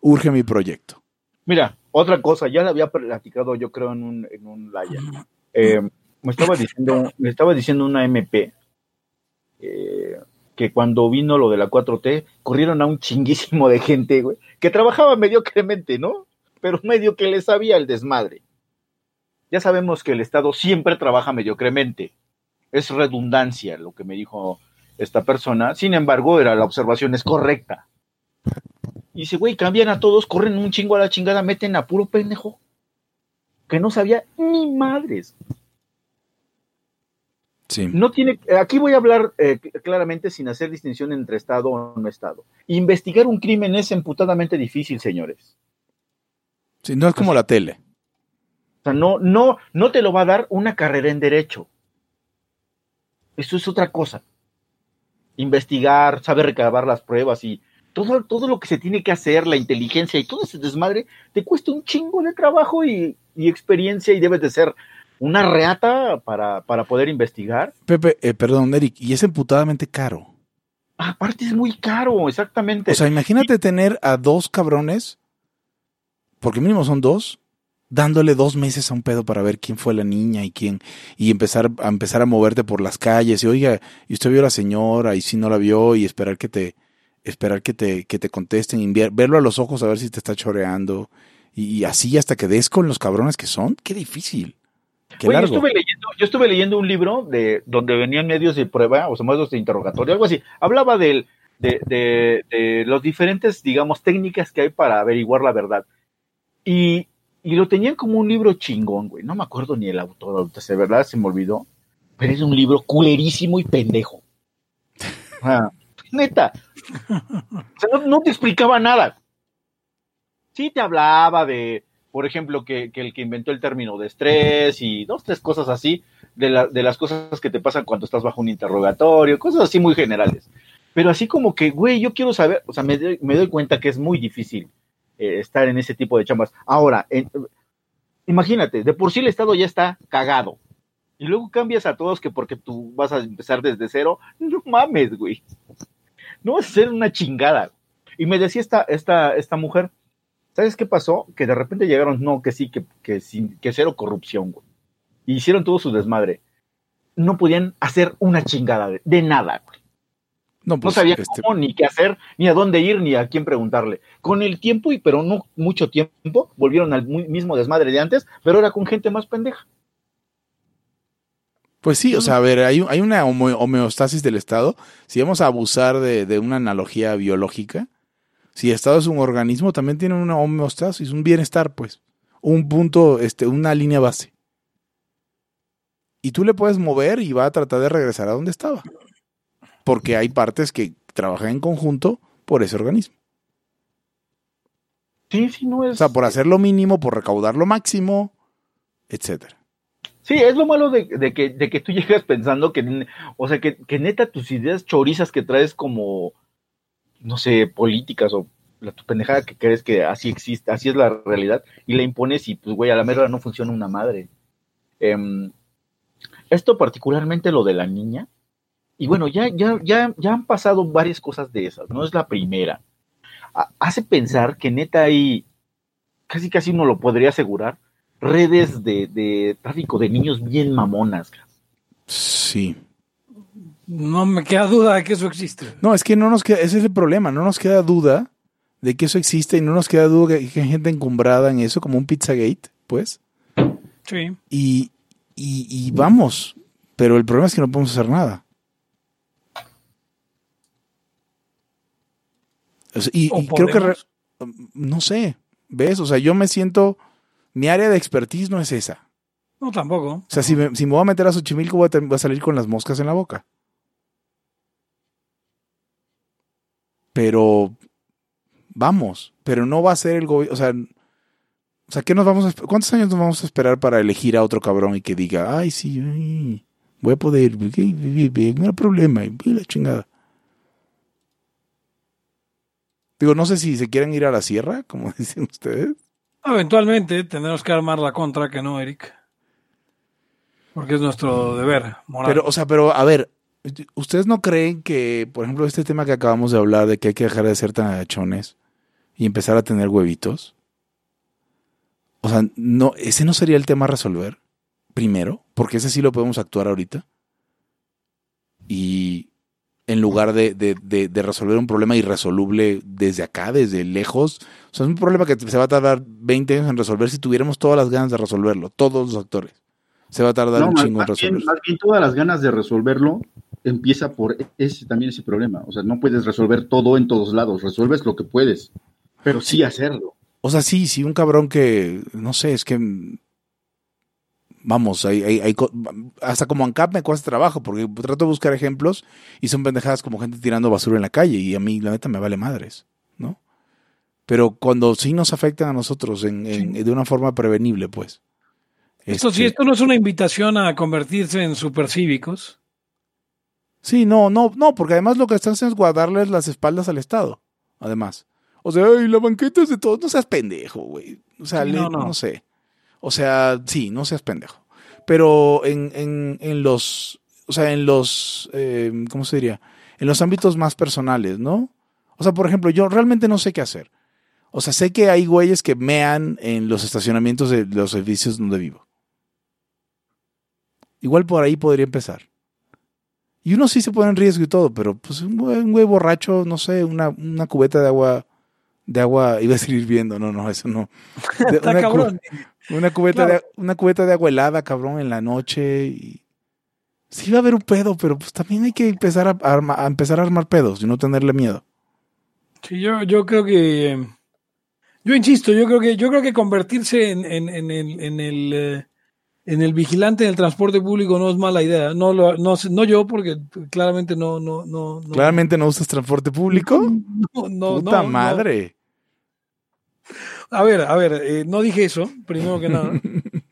Urge mi proyecto. Mira, otra cosa, ya la había platicado yo creo en un, en un Laya. Eh, me estaba diciendo, me estaba diciendo una MP eh, que cuando vino lo de la 4T, corrieron a un chinguísimo de gente, güey, que trabajaba mediocremente, ¿no? Pero medio que le sabía el desmadre. Ya sabemos que el Estado siempre trabaja mediocremente. Es redundancia lo que me dijo esta persona. Sin embargo, era la observación es correcta. Y dice, güey, cambian a todos, corren un chingo a la chingada, meten a puro pendejo. Que no sabía ni madres. Sí. No tiene, aquí voy a hablar eh, claramente sin hacer distinción entre Estado o no Estado. Investigar un crimen es emputadamente difícil, señores. Sí, no es como la tele. O sea, no, no, no te lo va a dar una carrera en derecho. Eso es otra cosa. Investigar, saber recabar las pruebas y todo, todo lo que se tiene que hacer, la inteligencia y todo ese desmadre, te cuesta un chingo de trabajo y, y experiencia y debes de ser una reata para, para poder investigar. Pepe, eh, perdón, Eric, y es emputadamente caro. Aparte es muy caro, exactamente. O sea, imagínate tener a dos cabrones, porque mínimo son dos, dándole dos meses a un pedo para ver quién fue la niña y quién, y empezar a empezar a moverte por las calles, y oiga, y usted vio a la señora, y si no la vio, y esperar que te, esperar que te, que te contesten, verlo a los ojos a ver si te está choreando, y, y así hasta que des con los cabrones que son, qué difícil. Qué Oye, yo estuve leyendo, yo estuve leyendo un libro de donde venían medios de prueba, o sea, medios de interrogatorio, algo así. Hablaba del, de, de, de los diferentes, digamos, técnicas que hay para averiguar la verdad. Y, y lo tenían como un libro chingón, güey. No me acuerdo ni el autor, ahorita, de verdad se me olvidó. Pero es un libro culerísimo y pendejo. Ah, neta. O sea, no, no te explicaba nada. Sí te hablaba de, por ejemplo, que, que el que inventó el término de estrés y dos, tres cosas así, de, la- de las cosas que te pasan cuando estás bajo un interrogatorio, cosas así muy generales. Pero así como que, güey, yo quiero saber, o sea, me, doy- me doy cuenta que es muy difícil eh, estar en ese tipo de chambas. Ahora, en- imagínate, de por sí el Estado ya está cagado. Y luego cambias a todos que porque tú vas a empezar desde cero, no mames, güey. No vas a ser una chingada. Y me decía esta, esta, esta mujer, ¿sabes qué pasó? Que de repente llegaron, no, que sí, que, que, sin, que cero corrupción, güey. Y hicieron todo su desmadre. No podían hacer una chingada de, de nada, güey. No, No pues, sabían este, cómo, ni qué hacer, ni a dónde ir, ni a quién preguntarle. Con el tiempo, y pero no mucho tiempo, volvieron al mismo desmadre de antes, pero ahora con gente más pendeja. Pues sí, o sea, a ver, hay, hay una homeostasis del Estado. Si vamos a abusar de, de una analogía biológica, si el Estado es un organismo, también tiene una homeostasis, un bienestar, pues. Un punto, este, una línea base. Y tú le puedes mover y va a tratar de regresar a donde estaba. Porque hay partes que trabajan en conjunto por ese organismo. Sí, sí, no es. O sea, por hacer lo mínimo, por recaudar lo máximo, etcétera. Sí, es lo malo de, de que, de que tú llegas pensando que, o sea, que, que neta tus ideas chorizas que traes como, no sé, políticas o la tu pendejada que crees que así existe, así es la realidad, y la impones y pues, güey, a la mera no funciona una madre. Em, esto particularmente lo de la niña, y bueno, ya, ya, ya, ya han pasado varias cosas de esas, no es la primera. Ha- hace pensar que neta hay, casi casi uno lo podría asegurar, redes de, de tráfico de niños bien mamonas. Sí. No me queda duda de que eso existe. No, es que no nos queda, ese es el problema, no nos queda duda de que eso existe y no nos queda duda que hay gente encumbrada en eso, como un Pizzagate, pues. Sí. Y, y, y vamos, pero el problema es que no podemos hacer nada. O sea, y, ¿O y creo que, re- no sé, ¿ves? O sea, yo me siento, mi área de expertise no es esa. No, tampoco. O sea, si me, si me voy a meter a Xochimilco, voy a, voy a salir con las moscas en la boca. Pero, vamos, pero no va a ser el gobierno, o sea, o sea, ¿qué nos vamos a, ¿cuántos años nos vamos a esperar para elegir a otro cabrón y que diga, ay, sí, ay, voy a poder, no hay problema, y la chingada? Digo, no sé si se quieren ir a la sierra, como dicen ustedes. Eventualmente tendremos que armar la contra, que no, Eric. Porque es nuestro deber moral. Pero, o sea, pero a ver, ¿ustedes no creen que, por ejemplo, este tema que acabamos de hablar de que hay que dejar de ser tan agachones y empezar a tener huevitos? O sea, no, ese no sería el tema a resolver primero, porque ese sí lo podemos actuar ahorita. Y en lugar de, de- de- de resolver un problema irresoluble desde acá, desde lejos, o sea, es un problema que se va a tardar 20 años en resolver si tuviéramos todas las ganas de resolverlo, todos los actores. Se va a tardar No, un chingo en bien, resolverlo. más bien todas las ganas de resolverlo empieza por ese también ese problema. O sea, no puedes resolver todo en todos lados, resuelves lo que puedes, pero sí hacerlo. O sea, sí, sí, un cabrón que, no sé, es que, vamos, hay, hay, hay hasta como ANCAP me cuesta trabajo, porque trato de buscar ejemplos y son pendejadas como gente tirando basura en la calle y a mí, la neta, me vale madres, ¿no? Pero cuando sí nos afectan a nosotros en, en- de una forma prevenible, pues. esto sí, Este, esto no es una invitación a convertirse en supercívicos. Sí, no, no, no, porque además lo que están haciendo es guardarles las espaldas al Estado, además. O sea, ay, la banqueta es de todos, no seas pendejo, güey. O sea, Sí, le- no, no, no. sé. O sea, sí, no seas pendejo. Pero en, en, en los, o sea, en los, eh, ¿cómo se diría? En los ámbitos más personales, ¿no? O sea, por ejemplo, yo realmente no sé qué hacer. O sea, sé que hay güeyes que mean en los estacionamientos de los edificios donde vivo. Igual por ahí podría empezar. Y uno sí se pone en riesgo y todo, pero pues un güey, un güey borracho, no sé, una, una cubeta de agua, de agua, iba a decir hirviendo, no, no, eso no. De- Está una, cabrón. una cubeta Claro. de, una cubeta de agua helada, cabrón, en la noche. Y... Sí va a haber un pedo, pero pues también hay que empezar a, arma- a empezar a armar pedos y no tenerle miedo. Sí, yo, yo creo que. Yo insisto, yo creo que, yo creo que convertirse en, en, en el, en, el, eh, en el vigilante del transporte público no es mala idea. No, lo, no, no yo, porque claramente no. no, no, no Claramente no usas transporte público. No, no, Puta no, no. madre. A ver, a ver, eh, no dije eso, primero que nada.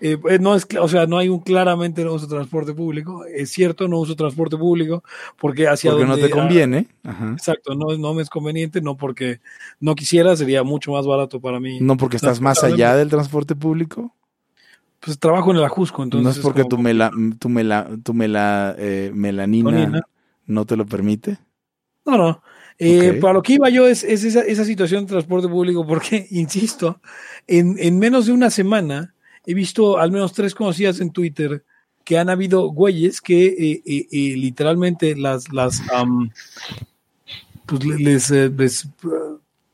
Eh, eh, no es, o sea, no hay un claramente no uso transporte público. Es cierto, no uso transporte público porque hacia Porque no donde- te conviene. Ajá. Exacto, no, no me es conveniente, no porque no quisiera, sería mucho más barato para mí. No porque estás más allá del transporte público. Pues trabajo en el Ajusco, entonces. no es porque como- tu, mela, tu, mela, tu mela, eh, melanina no te lo permite. No, no. Eh. Para lo que iba yo es, es esa, esa situación de transporte público, porque, insisto, en, en menos de una semana he visto al menos tres conocidas en Twitter que han habido güeyes que eh, eh, literalmente las, las pues le- les, eh, les-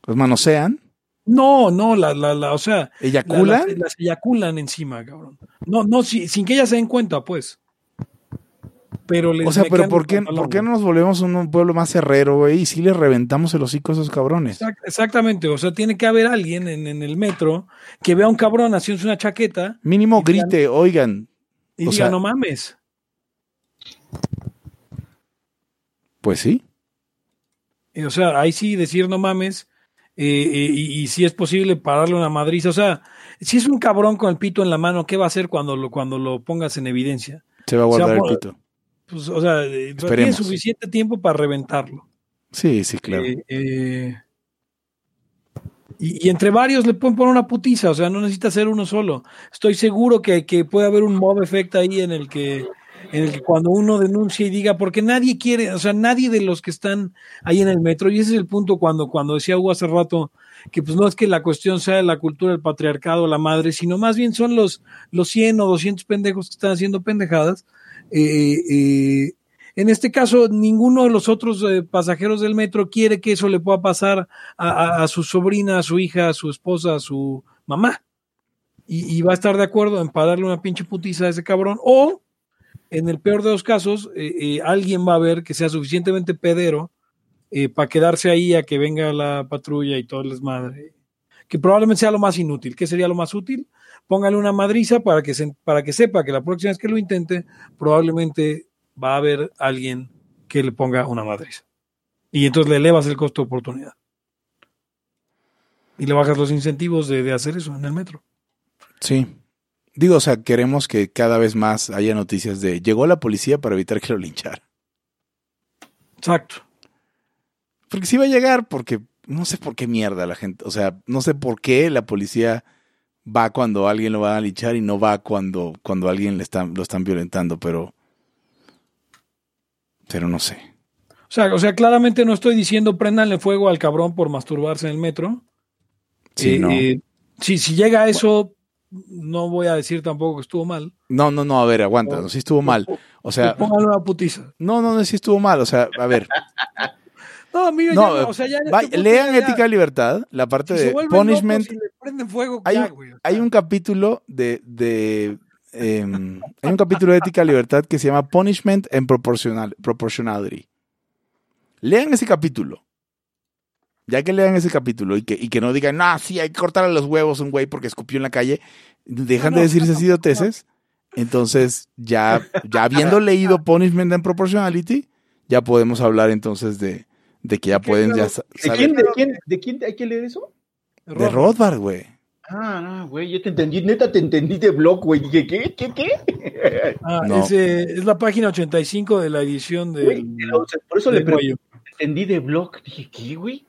Pues manosean, no, no, la, la, la, o sea, la- eyaculan. las, las eyaculan encima, cabrón. No, no, si- sin que ellas se den cuenta, pues. Pero les O sea, pero ¿por qué, ¿por qué no nos volvemos un pueblo más cerrero, güey? Y si les reventamos el hocico a esos cabrones. Exact- Exactamente, o sea, tiene que haber alguien en, en el metro que vea a un cabrón haciéndose una chaqueta Mínimo digan- grite, oigan. y O diga, sea- no mames. Pues sí. Y, o sea, ahí sí decir no mames, eh, eh, y, y si es posible pararle una madriza. O sea, si es un cabrón con el pito en la mano, ¿qué va a hacer cuando lo, cuando lo pongas en evidencia? Se va a O sea, guardar el pito. Pues, o sea, eh, tiene suficiente tiempo para reventarlo. Sí, sí, claro. Eh, eh, y, y entre varios le pueden poner una putiza, o sea, no necesita ser uno solo. Estoy seguro que, que puede haber un mob effect ahí en el que en el que cuando uno denuncia y diga, porque nadie quiere, o sea, nadie de los que están ahí en el metro, y ese es el punto cuando, cuando decía Hugo hace rato, que pues no es que la cuestión sea de la cultura del patriarcado, la madre, sino más bien son los, los 100 o 200 pendejos que están haciendo pendejadas. Eh, eh, En este caso, ninguno de los otros eh, pasajeros del metro quiere que eso le pueda pasar a, su sobrina, a su hija, a su esposa, a su mamá. Y, y va a estar de acuerdo en para darle una pinche putiza a ese cabrón. O, en el peor de los casos, eh, eh, alguien va a ver que sea suficientemente pedero para quedarse ahí a que venga la patrulla y todo el desmadre. Que probablemente sea lo más inútil. ¿Qué sería lo más útil? Póngale una madriza para que, se, para que sepa que la próxima vez que lo intente, probablemente va a haber alguien que le ponga una madriza. Y entonces le elevas el costo de oportunidad. Y le bajas los incentivos de, de hacer eso en el metro. Sí. Digo, o sea, queremos que cada vez más haya noticias de llegó la policía para evitar que lo linchara. Exacto. Porque sí va a llegar, porque no sé por qué mierda la gente, o sea, no sé por qué la policía va cuando alguien lo va a linchar y no va cuando, cuando alguien le están, lo están violentando, pero, pero no sé. O sea, o sea, claramente no estoy diciendo préndanle fuego al cabrón por masturbarse en el metro. Sí, Eh, no. eh, si, si llega a eso, no voy a decir tampoco que estuvo mal. No, no, no, a ver, aguanta, no, sí estuvo mal. O sea, póngale una putiza. no, no, no, sí estuvo mal, o sea, a ver, No, mira, no, ya, o sea, ya en este lean ya- Ética y Libertad, la parte si de punishment. prenden fuego, Hay ya, un- güey, o sea. Hay un capítulo de, de em, hay un capítulo de ética y libertad que se llama Punishment and Proportional, Proportionality. Lean ese capítulo. Ya que lean ese capítulo y que, y que no digan, no, sí, hay que cortarle los huevos a un güey porque escupió en la calle, dejan No, no, de decirse no, así idioteces. Entonces, ya, ya habiendo leído Punishment and Proportionality, ya podemos hablar entonces de, de que ya pueden ya ¿De quién, de, quién, ¿De quién hay que leer eso? De Rothbard, güey. Ah, no, güey, yo te entendí, neta te entendí de blog, güey. Dije, ¿qué? ¿Qué? ¿Qué? Ah, No. es, eh, es la página 85 de la edición Güey, o sea, por eso le pregunté, entendí de blog. Dije, ¿qué, güey?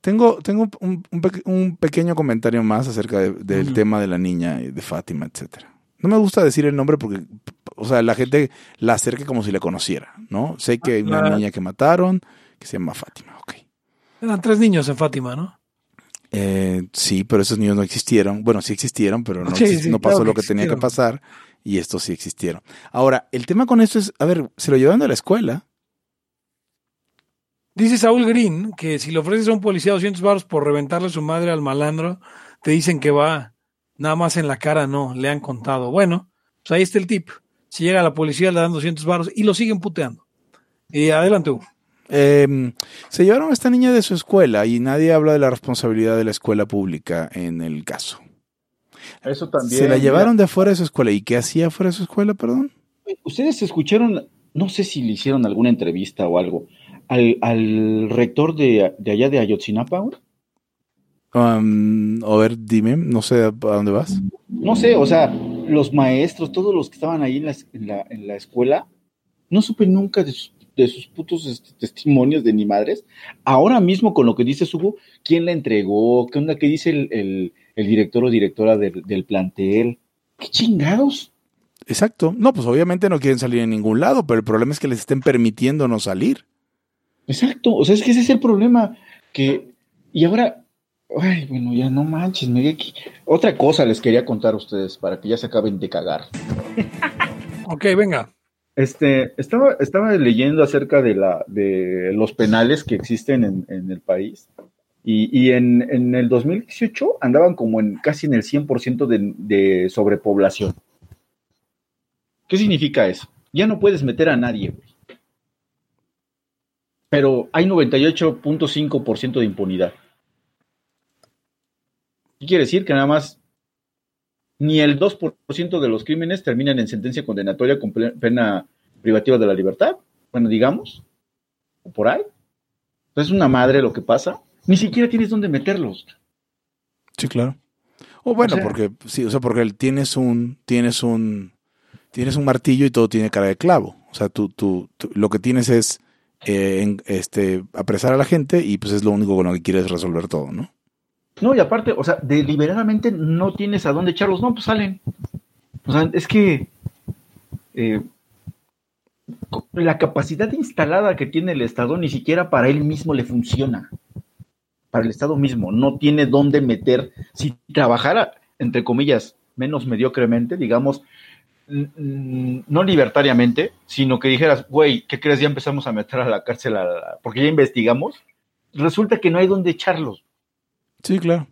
Tengo, tengo un, un un pequeño comentario más acerca de- del tema de la niña, y de Fátima, etcétera. No me gusta decir el nombre porque, o sea, la gente la acerca como si la conociera, ¿no? Sé que hay una Ah. niña que mataron que se llama Fátima, ok. Eran tres niños en Fátima, ¿no? Eh, sí, pero esos niños no existieron. Bueno, sí existieron, pero no, Sí, exist- sí, no pasó claro lo que que tenía que pasar y estos sí existieron. Ahora, el tema con esto es, a ver, se lo llevan de la escuela. Dice Saúl Green que si le ofreces a un policía 200 baros por reventarle su madre al malandro, te dicen que va. Nada más en la cara no, le han contado. Bueno, pues ahí está el tip. Si llega la policía le dan 200 baros y lo siguen puteando. Y adelante, Hugo. Eh, se llevaron a esta niña de su escuela y nadie habla de la responsabilidad de la escuela pública en el caso. Eso también. Se la llevaron de afuera de su escuela. ¿Y qué hacía afuera de su escuela, perdón? Ustedes escucharon, no sé si le hicieron alguna entrevista o algo, al, al rector de, de allá de Ayotzinapa? Um, a ver, dime, no sé a dónde vas. No sé, o sea, los maestros, todos los que estaban ahí en la, en la, en la escuela, no supe nunca de sus, de sus putos este, testimonios de ni madres. Ahora mismo, con lo que dice Hugo, ¿quién la entregó? ¿Qué onda? ¿Qué dice el, el, el director o directora del, del plantel? ¿Qué chingados? Exacto. No, pues obviamente no quieren salir en ningún lado, pero el problema es que les estén permitiendo no salir. Exacto, o sea, es que ese es el problema. Que, y ahora, ay, bueno, ya no manches, me di- Otra cosa les quería contar a ustedes para que ya se acaben de cagar. Ok, venga. Este, estaba, estaba leyendo acerca de, la, de los penales que existen en, en el país. Y, y en, en el 2018 andaban como en casi en el 100% de, de sobrepoblación. ¿Qué significa eso? Ya no puedes meter a nadie, güey. Pero hay 98.5% de impunidad. ¿Qué quiere decir? Que nada más ni el 2% de los crímenes terminan en sentencia condenatoria con pena privativa de la libertad. Bueno, digamos, o por ahí. Es una madre lo que pasa. Ni siquiera tienes dónde meterlos. Sí, claro. O bueno, O sea- porque sí, o sea, porque tienes un tienes un tienes un martillo y todo tiene cara de clavo. O sea, tú, tú, tú- lo que tienes es eh, este apresar a la gente y pues es lo único con lo que quieres resolver todo, ¿no? No, y aparte, o sea, deliberadamente no tienes a dónde echarlos. No, pues salen. O sea, es que eh, la capacidad instalada que tiene el Estado ni siquiera para él mismo le funciona. Para el Estado mismo. No tiene dónde meter. Si trabajara, entre comillas, menos mediocremente, digamos, no libertariamente, sino que dijeras, güey, ¿qué crees? Ya empezamos a meter a la cárcel, a la- porque ya investigamos. Resulta que no hay dónde echarlos. Sí, claro.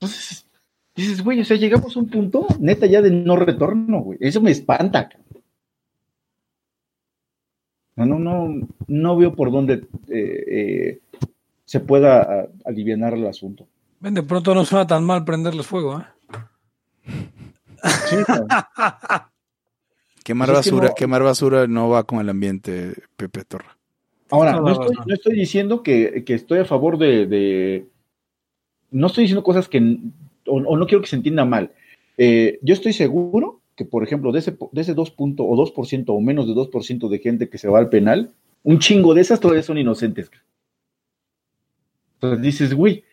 Entonces, dices, güey, o sea, llegamos a un punto, neta, ya de no retorno, güey. Eso me espanta. No, no, no, no veo por dónde eh, eh, se pueda aliviar el asunto. Ven, de pronto no suena tan mal prenderles fuego, ¿eh? Sí. Quemar Pues es que basura, no- quemar basura no va con el ambiente, Pepe Torra. Ahora, no estoy, razón. no estoy diciendo que, que estoy a favor de, de- No estoy diciendo cosas que... O, o no quiero que se entienda mal. Eh, yo estoy seguro que, por ejemplo, de ese, de ese 2 punto, o 2% o menos de 2% de gente que se va al penal, un chingo de esas todavía son inocentes. Entonces dices, güey,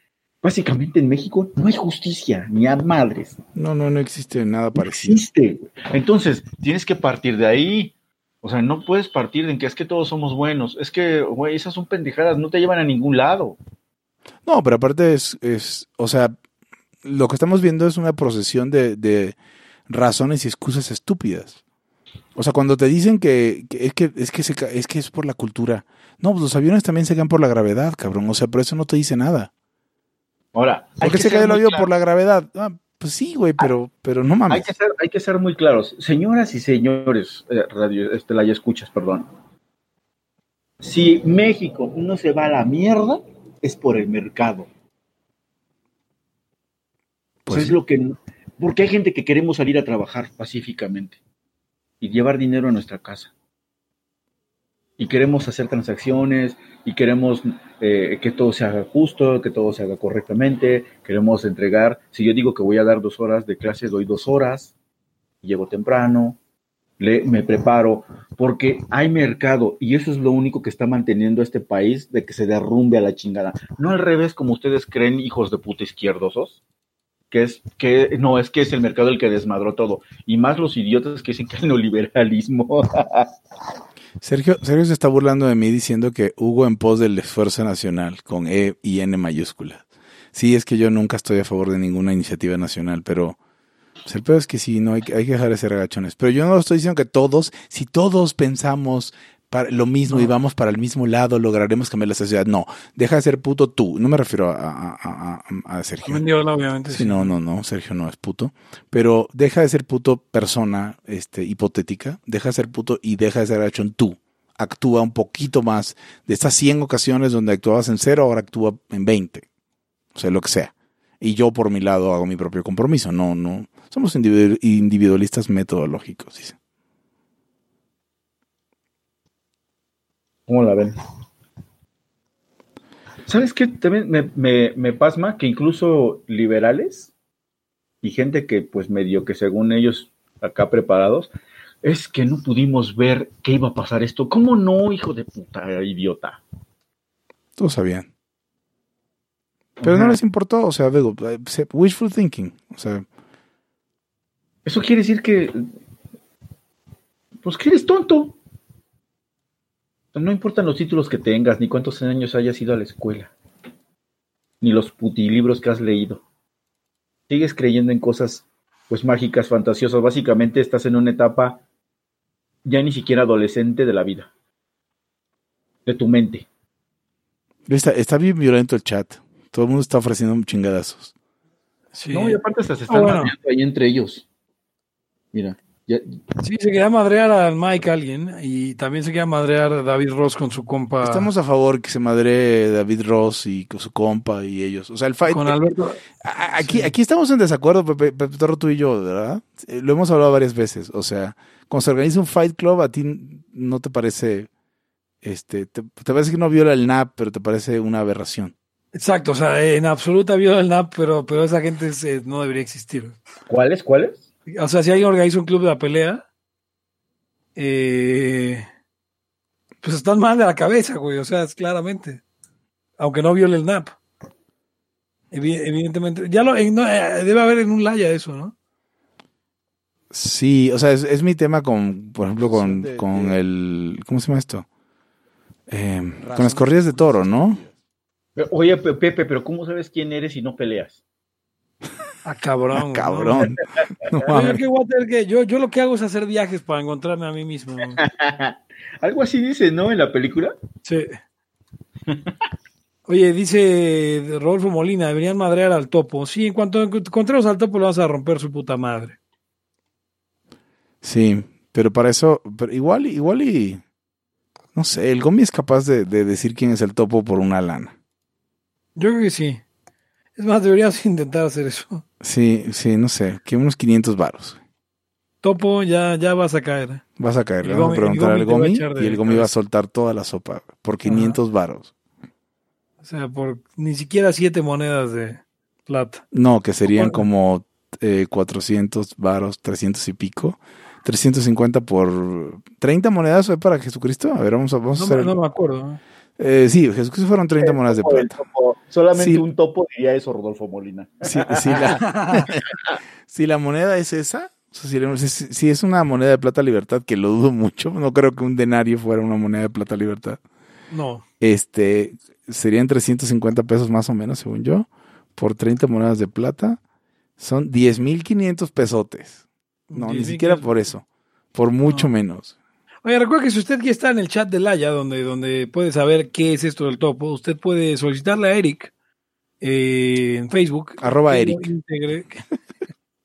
básicamente en México no hay justicia, ni a madres. No, no, no existe nada No parecido. existe. güey. Entonces, tienes que partir de ahí. O sea, no puedes partir de en que es que todos somos buenos. Es que, güey, esas son pendejadas, no te llevan a ningún lado. No, pero aparte es, es, o sea, lo que estamos viendo es una procesión de, de razones y excusas estúpidas. O sea, cuando te dicen que, que es que es que se es que es por la cultura. No, pues los aviones también se caen por la gravedad, cabrón. O sea, pero eso no te dice nada. Ahora, ¿Por qué se cae el avión claro. por la gravedad? Ah, pues sí, güey, pero, pero no Hay mames. que, ser, hay que ser muy claros. Señoras y señores, eh, radio, este, la ya escuchas, perdón. Si México no se va a la mierda, es por el mercado. Pues es lo que. Porque hay gente que queremos salir a trabajar pacíficamente y llevar dinero a nuestra casa. Y queremos hacer transacciones y queremos eh, que todo se haga justo, que todo se haga correctamente. Queremos entregar. Si yo digo que voy a dar dos horas de clase, doy dos horas. Llego temprano, le, me preparo, porque hay mercado y eso es lo único que está manteniendo este país de que se derrumbe a la chingada. No al revés, como ustedes creen, hijos de puta izquierdosos que es que no es que es el mercado el que desmadró todo y más los idiotas que dicen que el neoliberalismo Sergio, Sergio se está burlando de mí diciendo que Hugo en pos del esfuerzo nacional con E y N mayúsculas. Sí, es que yo nunca estoy a favor de ninguna iniciativa nacional, pero pues, el peor es que sí, no hay, que- hay que dejar de ser agachones. Pero yo no estoy diciendo que todos, si todos pensamos para lo mismo y vamos para el mismo lado, lograremos cambiar la sociedad. No, deja de ser puto tú. No me refiero a, a, a- a- Sergio. Mendiola, obviamente. Sí, no, no, no, Sergio no es puto. Pero deja de ser puto persona este, hipotética, deja de ser puto y deja de ser agachón tú. Actúa un poquito más. De estas 100 ocasiones donde actuabas en cero, ahora actúa en 20. O sea, lo que sea. Y yo por mi lado hago mi propio compromiso. No, no. Somos individu- individualistas metodológicos, dice. ¿Cómo la ven? ¿Sabes qué? También me, me, me pasma que incluso liberales y gente que, pues, medio que según ellos acá preparados, es que no pudimos ver qué iba a pasar esto. ¿Cómo no, hijo de puta idiota? Todos sabían. Pero no les importó. O sea, digo, eh, wishful thinking. O sea, Eso quiere decir que, pues, que eres tonto. No importan los títulos que tengas, ni cuántos años hayas ido a la escuela, ni los putilibros que has leído. Sigues creyendo en cosas, pues, mágicas, fantasiosas. Básicamente estás en una etapa ya ni siquiera adolescente de la vida, de tu mente. está, está bien violento el chat. Todo el mundo está ofreciendo chingadazos. Sí. No, y aparte hasta se Ah, están bueno. madreando ahí entre ellos. Mira, Sí, se quería madrear al Mike alguien y también se quería madrear a David Ross con su compa. Estamos a favor que se madre David Ross y con su compa y ellos. O sea, el fight. con Alberto. Aquí, aquí estamos en desacuerdo, Pepe, Pepe Torro, tú y yo, ¿verdad? Eh, Lo hemos hablado varias veces. O sea, cuando se organiza un fight club, a ti no te parece. Este, te, te parece que no viola el NAP, pero te parece una aberración. Exacto, o sea, en absoluta viola el NAP, pero, pero esa gente se- no debería existir. ¿Cuáles? ¿Cuáles? O sea, si alguien organiza un club de la pelea, eh, pues están mal de la cabeza, güey. O sea, es claramente. Aunque no viole el NAP. Evi- evidentemente. Ya lo, no, eh, debe haber en un laya eso, ¿no? Sí, o sea, es, es mi tema con, por ejemplo, con, De- con de- el. ¿Cómo se llama esto? Eh, con las corridas de toro, ¿no? Oye, Pe- Pepe, pero ¿cómo sabes quién eres si no peleas? Ah, cabrón. güey, Cabrón. No ¿no? Yo, mames. ¿qué voy a tener que- yo, yo lo que hago es hacer viajes para encontrarme a mí mismo. Algo así dice, ¿no? En la película. Sí. Oye, dice Rodolfo Molina, deberían madrear al topo. Sí, en cuanto encontremos al topo, le vas a romper su puta madre. Sí, pero para eso, pero igual, igual y. No sé, el Gomi es capaz de, de decir quién es el topo por una lana. Yo creo que sí. Es más, deberías intentar hacer eso. Sí, sí, no sé, que unos 500 varos. Topo, ya, ya vas a caer. Vas a caer, le vamos a Gomi- preguntar al Gomi a y el Gomi va a soltar toda la sopa por 500 varos. O sea, por ni siquiera siete monedas de plata. No, que serían como eh, 400 varos, 300 y pico. 350 por 30 monedas fue para Jesucristo. A ver, vamos a, vamos a No, hacer. me- no me acuerdo. ¿Eh? Sí, Jesucristo fueron 30 monedas de plata. topo- Solamente Sí. un topo diría eso, Rodolfo Molina. Si, la, si la moneda es esa, o sea, si, es una moneda de plata libertad, que lo dudo mucho, no creo que un denario fuera una moneda de plata libertad. No. Este serían 350 pesos más o menos, según yo, por 30 monedas de plata. Son 10.500 pesotes. No, ni 10,500. siquiera por eso. Por mucho No. menos. Oye, recuerda que si usted ya está en el chat de Laya, donde, donde puede saber qué es esto del topo, usted puede solicitarle a Eric eh, en Facebook. Arroba que Eric. Lo integre,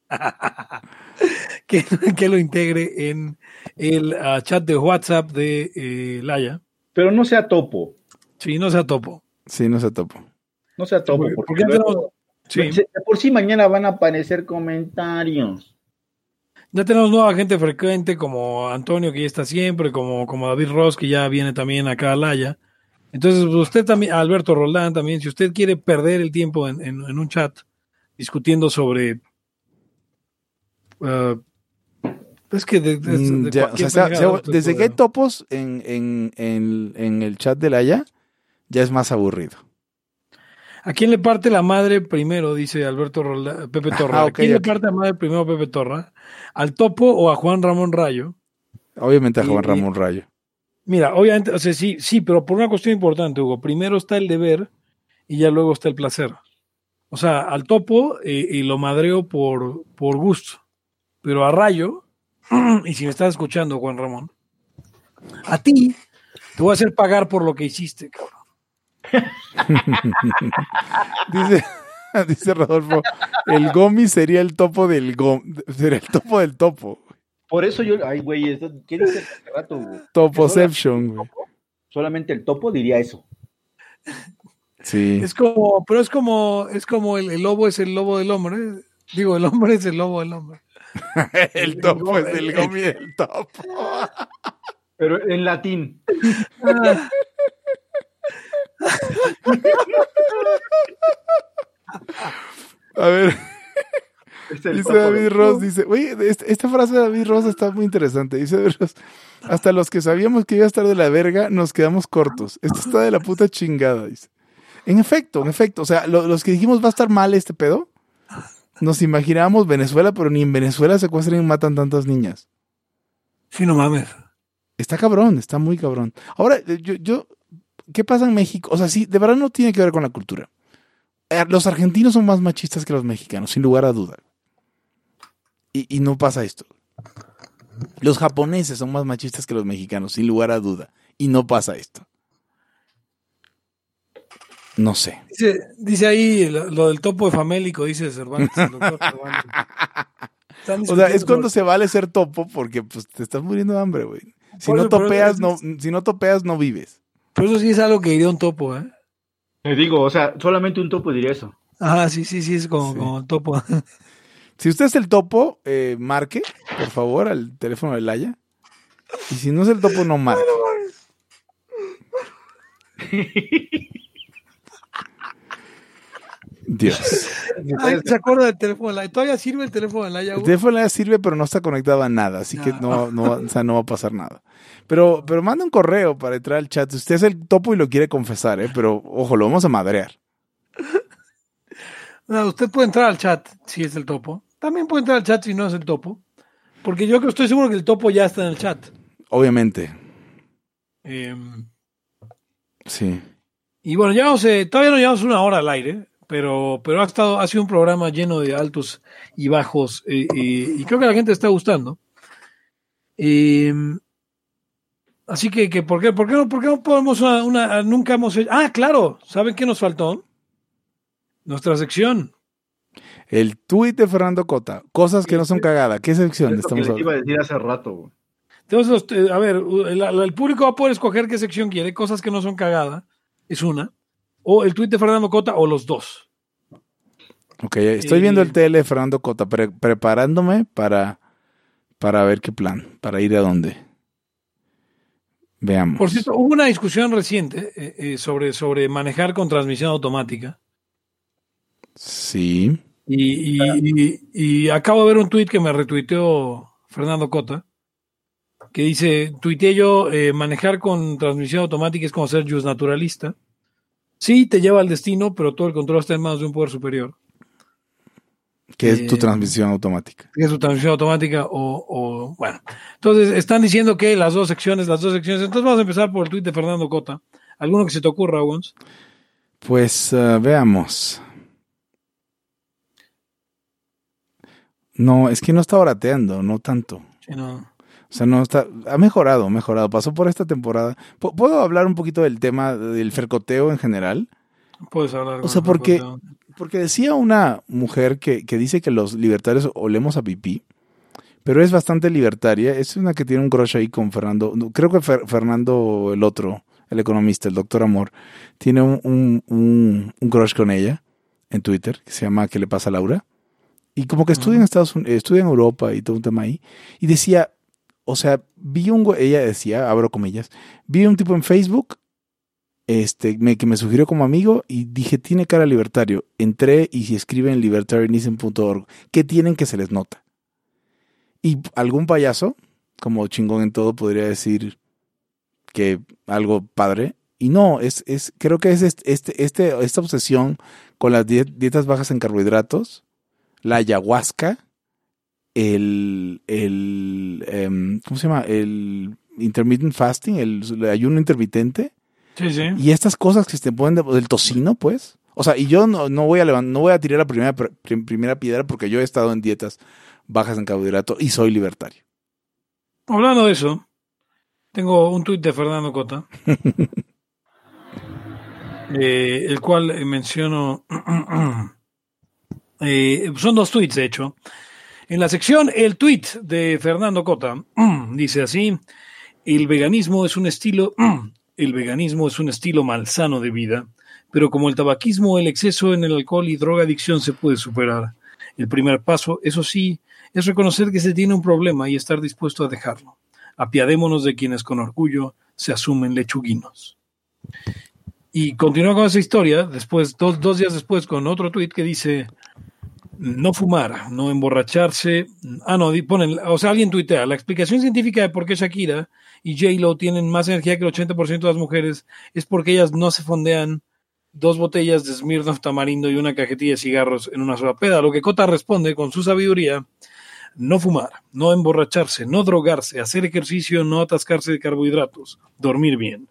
que, que lo integre en el ah, chat de WhatsApp de eh, Laya. Pero no sea topo. Sí, no sea topo. Sí, no se topo. No sea topo. Porque- Porque, porque ya luego- tenemos- sí. de por sí mañana van a aparecer comentarios. Ya tenemos nueva gente frecuente como Antonio, que ya está siempre, como, como David Ross, que ya viene también acá a Laya. Entonces, pues, usted también, Alberto Roldán también, si usted quiere perder el tiempo en, en- en un chat discutiendo sobre... eh, es que de, de- de ya, o sea, desde que hay topos en, en, el chat de la ya, ya es más aburrido. ¿A quién le parte la madre primero? Dice Alberto Pepe Torra. Ah, ¿A quién le parte la madre primero Pepe Torra? ¿Al Topo o a Juan Ramón Rayo? Obviamente a Juan Y- Ramón Rayo. Mira, obviamente, o sea, sí, sí, pero por una cuestión importante, Hugo. Primero está el deber y ya luego está el placer. O sea, al topo eh, y lo madreo por, por gusto. Pero a Rayo, y si me estás escuchando, Juan Ramón, a ti te voy a hacer pagar por lo que hiciste, cabrón. Dice, dice Rodolfo, el Gomi sería el topo del Gom, sería el topo del topo. Por eso yo. Ay, güey, ¿qué dices hace rato, güey? Topoception, güey. Solamente el topo diría eso. Sí. Es como, pero es como, es como el, el lobo es el lobo del hombre. Digo, el hombre es el lobo del hombre. El topo es el Gomi del topo. Pero en latín. A ver, dice David Ross, dice, oye, este- esta frase de David Ross está muy interesante. Dice David Ross, hasta los que sabíamos que iba a estar de la verga, nos quedamos cortos. Esto está de la puta chingada, dice. En efecto, en efecto, o sea, lo- los que dijimos va a estar mal este pedo, nos imaginábamos Venezuela, pero ni en Venezuela secuestran y matan tantas niñas. sí, no mames. Está cabrón, está muy cabrón. Ahora, yo, yo, ¿qué pasa en México? O sea, sí, de verdad no tiene que ver con la cultura. Eh, Los argentinos son más machistas que los mexicanos, sin lugar a duda. Y, y no pasa esto. Los japoneses son más machistas que los mexicanos, sin lugar a duda. Y no pasa esto. No sé. Dice, dice ahí lo, lo del topo de famélico, dice Cervantes. el doctor Cervantes. O sea, es cuando se vale ser topo porque pues, te estás muriendo de hambre, güey. Si topeas, no, si no topeas, no vives. Pero eso sí es algo que diría un topo, ¿eh? Te digo, o sea, solamente un topo diría eso. Ajá, sí, sí, sí, es como, Sí. como el topo. Si usted es el topo, eh, marque, por favor, al teléfono de Laia. Y si no es el topo, no marque. Dios. Ay, ¿Se acuerda del teléfono de la Todavía sirve el teléfono de la El teléfono de Laia sirve, pero no está conectado a nada, así que no, no, o sea, no va a pasar nada. Pero, pero manda un correo para entrar al chat. Usted es el topo y lo quiere confesar, ¿eh? pero ojo, lo vamos a madrear. No, usted puede entrar al chat si es el topo. También puede entrar al chat si no es el topo. Porque yo que estoy seguro que el topo ya está en el chat. Obviamente, Eh, sí. y bueno, llevamos, eh, todavía no llevamos una hora al aire, pero, pero ha, estado, ha sido un programa lleno de altos y bajos eh, eh, y creo que a la gente está gustando. Así que, que ¿por, qué, por, qué no, ¿por qué no podemos una, una- nunca hemos hecho? Ah, claro, ¿saben qué nos faltó? Nuestra sección. El tuit de Fernando Cota. Cosas que no son cagada. ¿Qué sección Es lo que estamos les hablando? iba a decir hace rato. güey. Entonces, los- eh, a ver, el, el público va a poder escoger qué sección quiere, cosas que no son cagada, es una, o el tuit de Fernando Cota, o los dos. Ok, estoy viendo el TL de Fernando Cota, pre- preparándome para, para ver qué plan, para ir a dónde. Veamos. Por cierto, hubo una discusión reciente eh, eh, sobre, sobre manejar con transmisión automática. Sí. Y, y- y- y acabo de ver un tuit que me retuiteó Fernando Cota, que dice, tuiteé yo, eh, manejar con transmisión automática es como ser just naturalista. Sí, te lleva al destino, pero todo el control está en manos de un poder superior. ¿Qué es tu Eh, transmisión automática? que es su transmisión automática o, o- bueno. Entonces están diciendo que las dos secciones, las dos secciones. Entonces vamos a empezar por el tuit de Fernando Cota. ¿Alguno que se te ocurra, Wons? Pues eh, veamos. No, es que no está orateando, no tanto. Sí, no. O sea, no está. Ha mejorado, ha mejorado. Pasó por esta temporada. ¿Pu- ¿Puedo hablar un poquito del tema del fercoteo en general? Puedes hablar. O sea, porque-. Porque decía una mujer que, que dice que los libertarios olemos a pipí, pero es bastante libertaria. Es una que tiene un crush ahí con Fernando. Creo que Fer- Fernando, el otro, el economista, el doctor Amor, tiene un, un, un- un crush con ella en Twitter, que se llama ¿Qué le pasa a Laura? Y como que estudia en Estados Unidos, estudia en Europa y todo un tema ahí. Y decía, o sea, vi un ella decía, abro comillas, vi un tipo en Facebook este, me, que me sugirió como amigo y dije, tiene cara libertario. Entré y si escriben en libertarianism.org, ¿qué tienen que se les nota? Y algún payaso, como chingón en todo, podría decir que algo padre. Y no, es, es creo que es este, este, esta obsesión con las die- dietas bajas en carbohidratos, la ayahuasca, el, el em, ¿cómo se llama? El intermittent fasting, el ayuno intermitente. Sí, sí. Y estas cosas que se te ponen de- del tocino, pues. O sea, y yo no, no voy a levan- no voy a tirar la primera, pr- primera piedra porque yo he estado en dietas bajas en carbohidrato y soy libertario. Hablando de eso, tengo un tuit de Fernando Cota, eh, el cual eh, menciono. eh, son dos tuits, de hecho. En la sección El tuit de Fernando Cota dice así: El veganismo es un estilo. El veganismo es un estilo malsano de vida, pero como el tabaquismo el exceso en el alcohol y drogadicción se puede superar. El primer paso, eso sí, es reconocer que se tiene un problema y estar dispuesto a dejarlo. Apiadémonos de quienes con orgullo se asumen lechuguinos. Y continúa con esa historia, después, dos, dos días después, con otro tuit que dice, no fumar, no emborracharse. Ah, no, ponen, o sea, alguien tuitea, la explicación científica de por qué Shakira y J-Lo tienen más energía que el 80% de las mujeres es porque ellas no se fondean dos botellas de Smirnoff tamarindo y una cajetilla de cigarros en una sola peda. Lo que Cota responde con su sabiduría, no fumar, no emborracharse, no drogarse, hacer ejercicio, no atascarse de carbohidratos, dormir bien.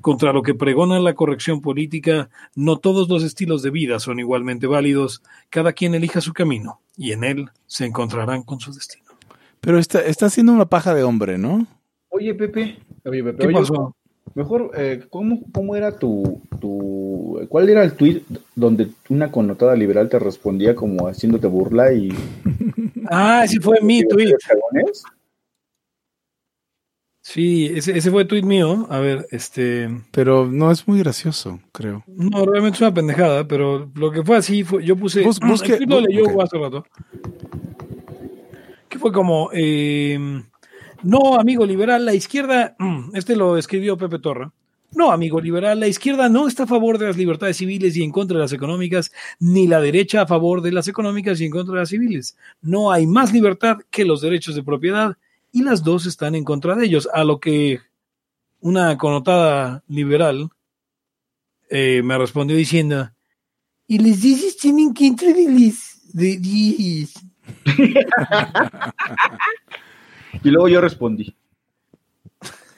Contra lo que pregona la corrección política, no todos los estilos de vida son igualmente válidos, cada quien elija su camino y en él se encontrarán con su destino. Pero está, está haciendo una paja de hombre, ¿no? Oye, Pepe. Oye, Pepe. ¿Qué oye, pasó? Mejor, eh, ¿cómo, ¿cómo era tu, tu... ¿Cuál era el tweet donde una connotada liberal te respondía como haciéndote burla y... Ah, ese fue mi tweet. cagones? Sí, ese, ese fue tweet mío. A ver, este... Pero no es muy gracioso, creo. No, realmente es una pendejada, pero lo que fue así fue, yo puse, Bus- busque- el tweet lo leyó hace rato, que fue como, eh, no, amigo liberal, la izquierda, este lo escribió Pepe Torra, no, amigo liberal, la izquierda no está a favor de las libertades civiles y en contra de las económicas, ni la derecha a favor de las económicas y en contra de las civiles. No hay más libertad que los derechos de propiedad y las dos están en contra de ellos, a lo que una connotada liberal eh, me respondió diciendo, y les dices tienen que entrar de les, de, de- Y luego yo respondí.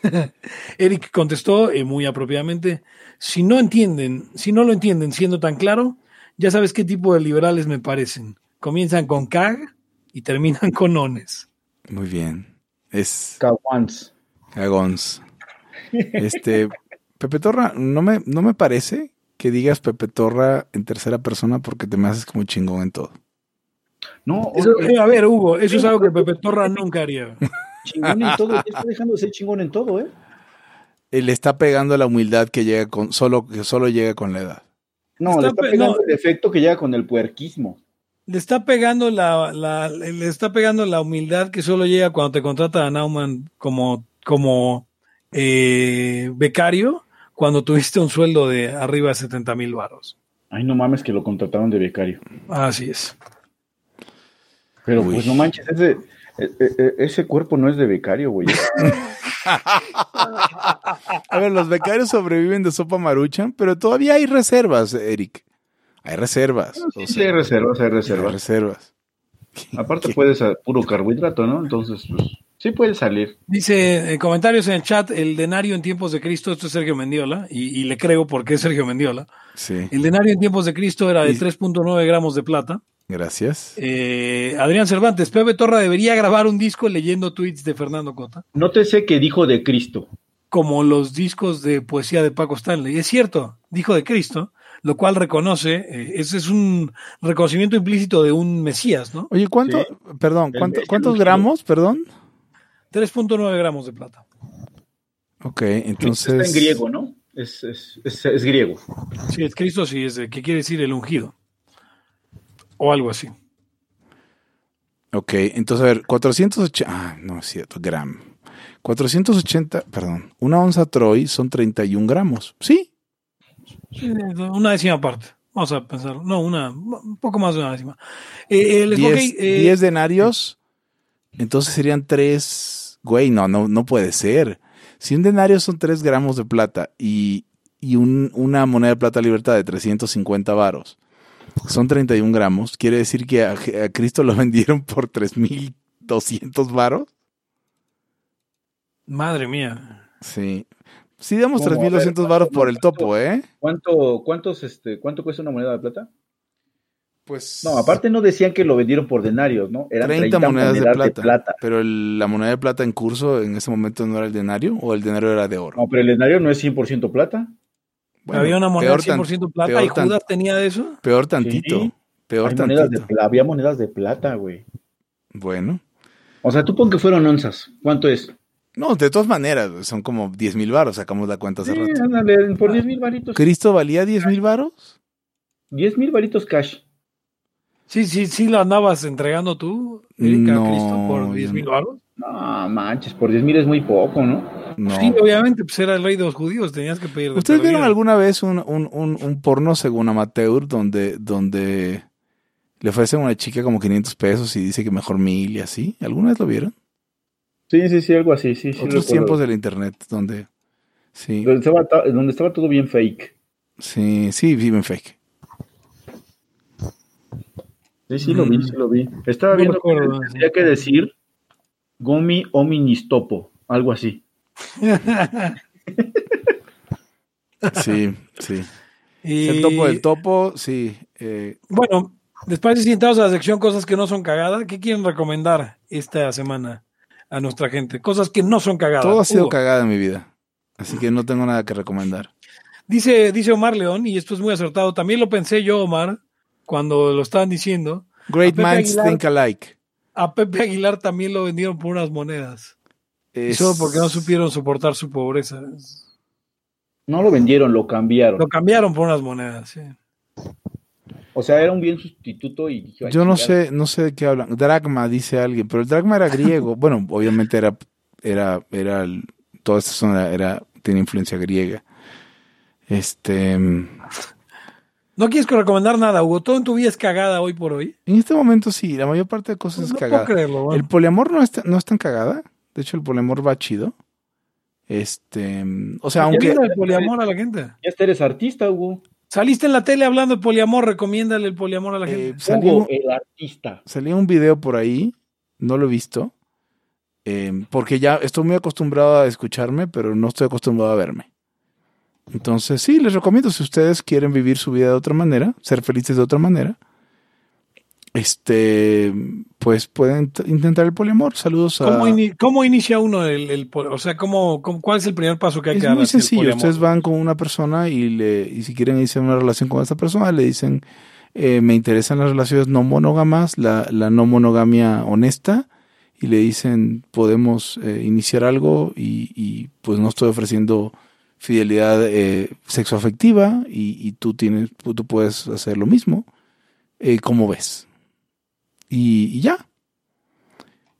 Eric contestó eh, muy apropiadamente, si no entienden, si no lo entienden siendo tan claro, Ya sabes qué tipo de liberales me parecen. Comienzan con CAG y terminan con ONES. Muy bien. Es Cawans. Cagons. Este, Pepe Torra, no me, no me parece que digas Pepe Torra en tercera persona porque te me haces como chingón en todo. No, Eso- eh, a ver, Hugo, eso es algo que Pepe Torra nunca haría. chingón en todo. Está dejando de ser chingón en todo, ¿eh? Él está pegando la humildad que llega con, solo, que solo llega con la edad. No, Está le está pe- pegando no. el efecto que llega con el puerquismo. Le está pegando la, la- le está pegando la humildad que solo llega cuando te contrata a Nauman como, como eh, becario cuando tuviste un sueldo de arriba de 70 mil varos. Ay, no mames que lo contrataron de becario. Así es. Pero Uy. pues no manches, ese, e- e- ese cuerpo no es de becario, güey. A ver, los becarios sobreviven de sopa maruchan, pero todavía hay reservas, Eric. Hay reservas. Sí, sea, sí, hay reservas, hay hay reservas. reservas. Aparte puede ser puro carbohidrato, ¿no? Entonces, pues, sí puede salir. Dice eh, comentarios en el chat, el denario en tiempos de Cristo, esto es Sergio Mendiola, y, y le creo porque es Sergio Mendiola. Sí, El denario en tiempos de Cristo era de Y- 3.9 gramos de plata. gracias. Eh, Adrián Cervantes, Pepe Torra debería grabar un disco leyendo tweets de Fernando Cota, Nótese que dijo de Cristo. como los discos de poesía de Paco Stanley. Es cierto, dijo de Cristo, lo cual reconoce, eh, ese es un reconocimiento implícito de un Mesías, ¿no? Oye, ¿cuánto, Sí. perdón, El- ¿cuánto- el cuántos gramos, perdón? 3.9 gramos de plata. Ok, Está entonces... en griego, ¿no? Es, es, es, es griego. Sí, es Cristo, sí, es de, ¿qué quiere decir el ungido? O algo así. Ok, entonces a ver, 480... Ah, no es cierto, gram. 480, perdón, una onza Troy son 31 gramos. Sí, Una décima parte. Vamos a pensar. No, una, un poco más de una décima. Eh, eh, les 10, ok, eh, 10 denarios, entonces serían 3... Güey, no, no, no puede ser. Si un denario son 3 gramos de plata y, y un- una moneda de plata libertad de 350 varos, son 31 gramos, quiere decir que a, a Cristo lo vendieron por 3.200 varos. Madre mía. Sí. Sí, damos ¿Cómo? A ver, 3.200 varos ¿cuánto- por el topo, ¿eh? ¿Cuánto, cuántos, este, ¿Cuánto cuesta una moneda de plata? Pues... No, aparte no decían que lo vendieron por denarios, ¿no? Eran 30, 30, monedas, monedas, de, plata, de plata. Pero el- la moneda de plata en curso en ese momento no era el denario o el denario era de oro. No, pero el denario no es 100% plata. Bueno, Había una moneda peor, 100% plata peor y tan- Judas tenía de eso. peor tantito. Sí. Peor Hay monedas de tantito. había monedas de plata, güey. Bueno. O sea, tú pon que fueron onzas. ¿Cuánto es? No, de todas maneras, son como 10 mil varos, sacamos la cuenta hace Sí, rato. ándale, por 10 mil varitos. ¿Cristo valía 10 mil varos? 10 mil varitos cash. Sí, sí, sí lo andabas entregando tú, Erika, No, a Cristo, por 10 yo mil no. baros. No, manches, por 10 mil es muy poco, ¿no? No. Sí, obviamente, pues era el rey de los judíos, tenías que pedir de ¿Ustedes vieron alguna vez un, un, un, un porno según amateur donde, donde le ofrecen a una chica como 500 pesos y dice que mejor mil y así? ¿Alguna vez lo vieron? Sí, sí, sí, algo así, sí, sí. Otros tiempos del internet donde... Sí, Donde estaba, ta- donde estaba todo bien fake. sí, sí, viven fake. Sí, sí, lo vi, Mm. sí lo vi. Estaba No viendo recuerdo, que tenía que decir Gomi Oministopo, algo así. Sí, sí. Y, El topo del topo, sí. eh, Bueno, después de sentados a la sección cosas que no son cagada, ¿qué quieren recomendar esta semana a nuestra gente? Cosas que no son cagadas. todo ha sido Hugo. cagada en mi vida. Así que no tengo nada que recomendar. Dice, dice Omar León, y esto es muy acertado, también lo pensé yo, Omar, cuando lo estaban diciendo. Great Pepe minds Aguilar. think alike. A Pepe Aguilar también lo vendieron por unas monedas. Y Es- solo porque no supieron soportar su pobreza. No lo vendieron, lo cambiaron. Lo cambiaron por unas monedas, sí. O sea, era un bien sustituto y dije, "Ay, Yo no chingada". sé, no sé de qué hablan. Dragma, dice alguien, pero el dragma era griego. bueno, obviamente era, era, era, toda esta zona era, tiene influencia griega. Este, en No quieres recomendar nada, Hugo. Todo en tu vida es cagada hoy por hoy. este momento sí, la mayor parte de cosas es no cagada. puedo creerlo. bueno. El poliamor no es, tan- no es tan cagada. De hecho, el poliamor va chido. Este, o sea, aunque Recomienda el poliamor a la gente. Ya eres artista, Hugo. Saliste en la tele hablando de poliamor, recomiéndale el poliamor a la eh, gente. salió, Hugo, el artista. salió un video por ahí, no lo he visto, eh, porque ya estoy muy acostumbrado a escucharme, pero no estoy acostumbrado a verme. Entonces, sí, les recomiendo si ustedes quieren vivir su vida de otra manera, ser felices de otra manera, este, pues pueden intentar el poliamor. Saludos a... ¿Cómo, cómo inicia uno el, el o sea, cómo, cómo- cuál es el primer paso que hay Es que dar? muy hacia el sencillo. Ustedes van con una persona y, le, y si quieren iniciar una relación con esta persona, le dicen, eh, me interesan las relaciones no monógamas, la, la no monogamia honesta, y le dicen, podemos eh, iniciar algo y, y, pues no estoy ofreciendo fidelidad eh, sexoafectiva y, y tú, tienes, tú puedes hacer lo mismo. Eh, ¿Cómo ves? Y, y ya.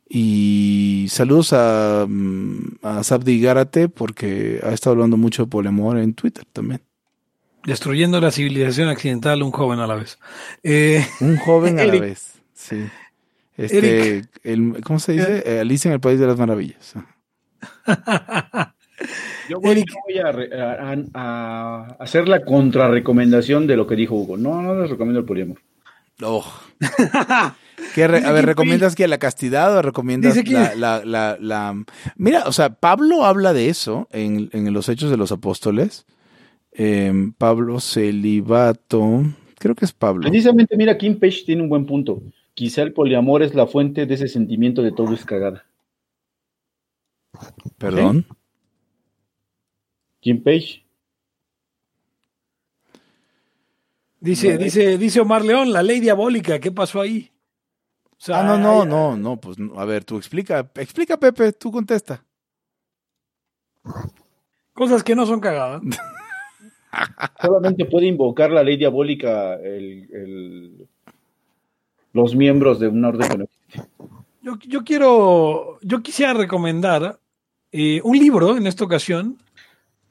Y saludos a, mm, a Sabdi Gárate porque ha estado hablando mucho de poliamor en Twitter también. Destruyendo la civilización accidental, un joven a la vez. Eh, Un joven a la vez. Sí. Este, Eric. el- ¿Cómo se dice? Eh, Alicia en el País de las Maravillas. Yo voy, Eric. yo voy a, re- a- a- a hacer la contrarrecomendación de lo que dijo Hugo. No, no les recomiendo el poliamor. Oh. ¿Qué re- a ver, ¿recomiendas que la castidad o recomiendas que- la, la, la, la- Mira, o sea, Pablo habla de eso en, en los Hechos de los Apóstoles. Em, Pablo Celibato, creo que es Pablo. Precisamente, mira, Kim Page tiene un buen punto. Quizá el poliamor es la fuente de ese sentimiento de todo es cagada. Perdón. Kim Page. dice, dice, dice Omar León, la ley diabólica, ¿qué pasó ahí? O sea, Ah, no, no, no, no, pues a ver, tú explica, explica Pepe, tú contesta. Cosas que no son cagadas. Solamente puede invocar la ley diabólica el- el- los miembros de una orden. Yo, yo quiero, yo quisiera recomendar eh, un libro en esta ocasión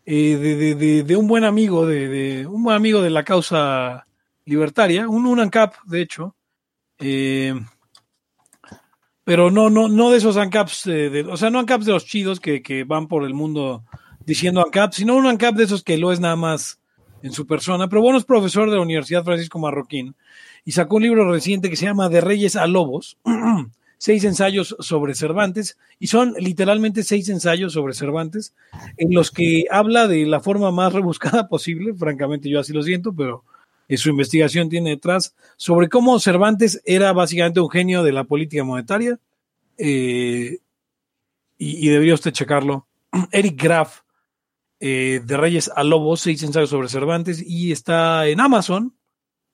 eh, de, de- de- de un buen amigo, de, de- un buen amigo de la causa libertaria, un un ANCAP, de hecho, eh, pero no, no, no de esos ANCAPs, de- o sea, no ANCAPs de los chidos que, que van por el mundo diciendo ANCAP, sino un ANCAP de esos que lo es nada más en su persona. Pero bueno, es profesor de la Universidad Francisco Marroquín y sacó un libro reciente que se llama De Reyes a Lobos, seis ensayos sobre Cervantes, y son literalmente seis ensayos sobre Cervantes, en los que habla de la forma más rebuscada posible, francamente yo así lo siento, pero su investigación tiene detrás, sobre cómo Cervantes era básicamente un genio de la política monetaria, eh, y, y debería usted checarlo. Eric Graf, eh, de Reyes a Lobos, seis ensayos sobre Cervantes, y está en Amazon.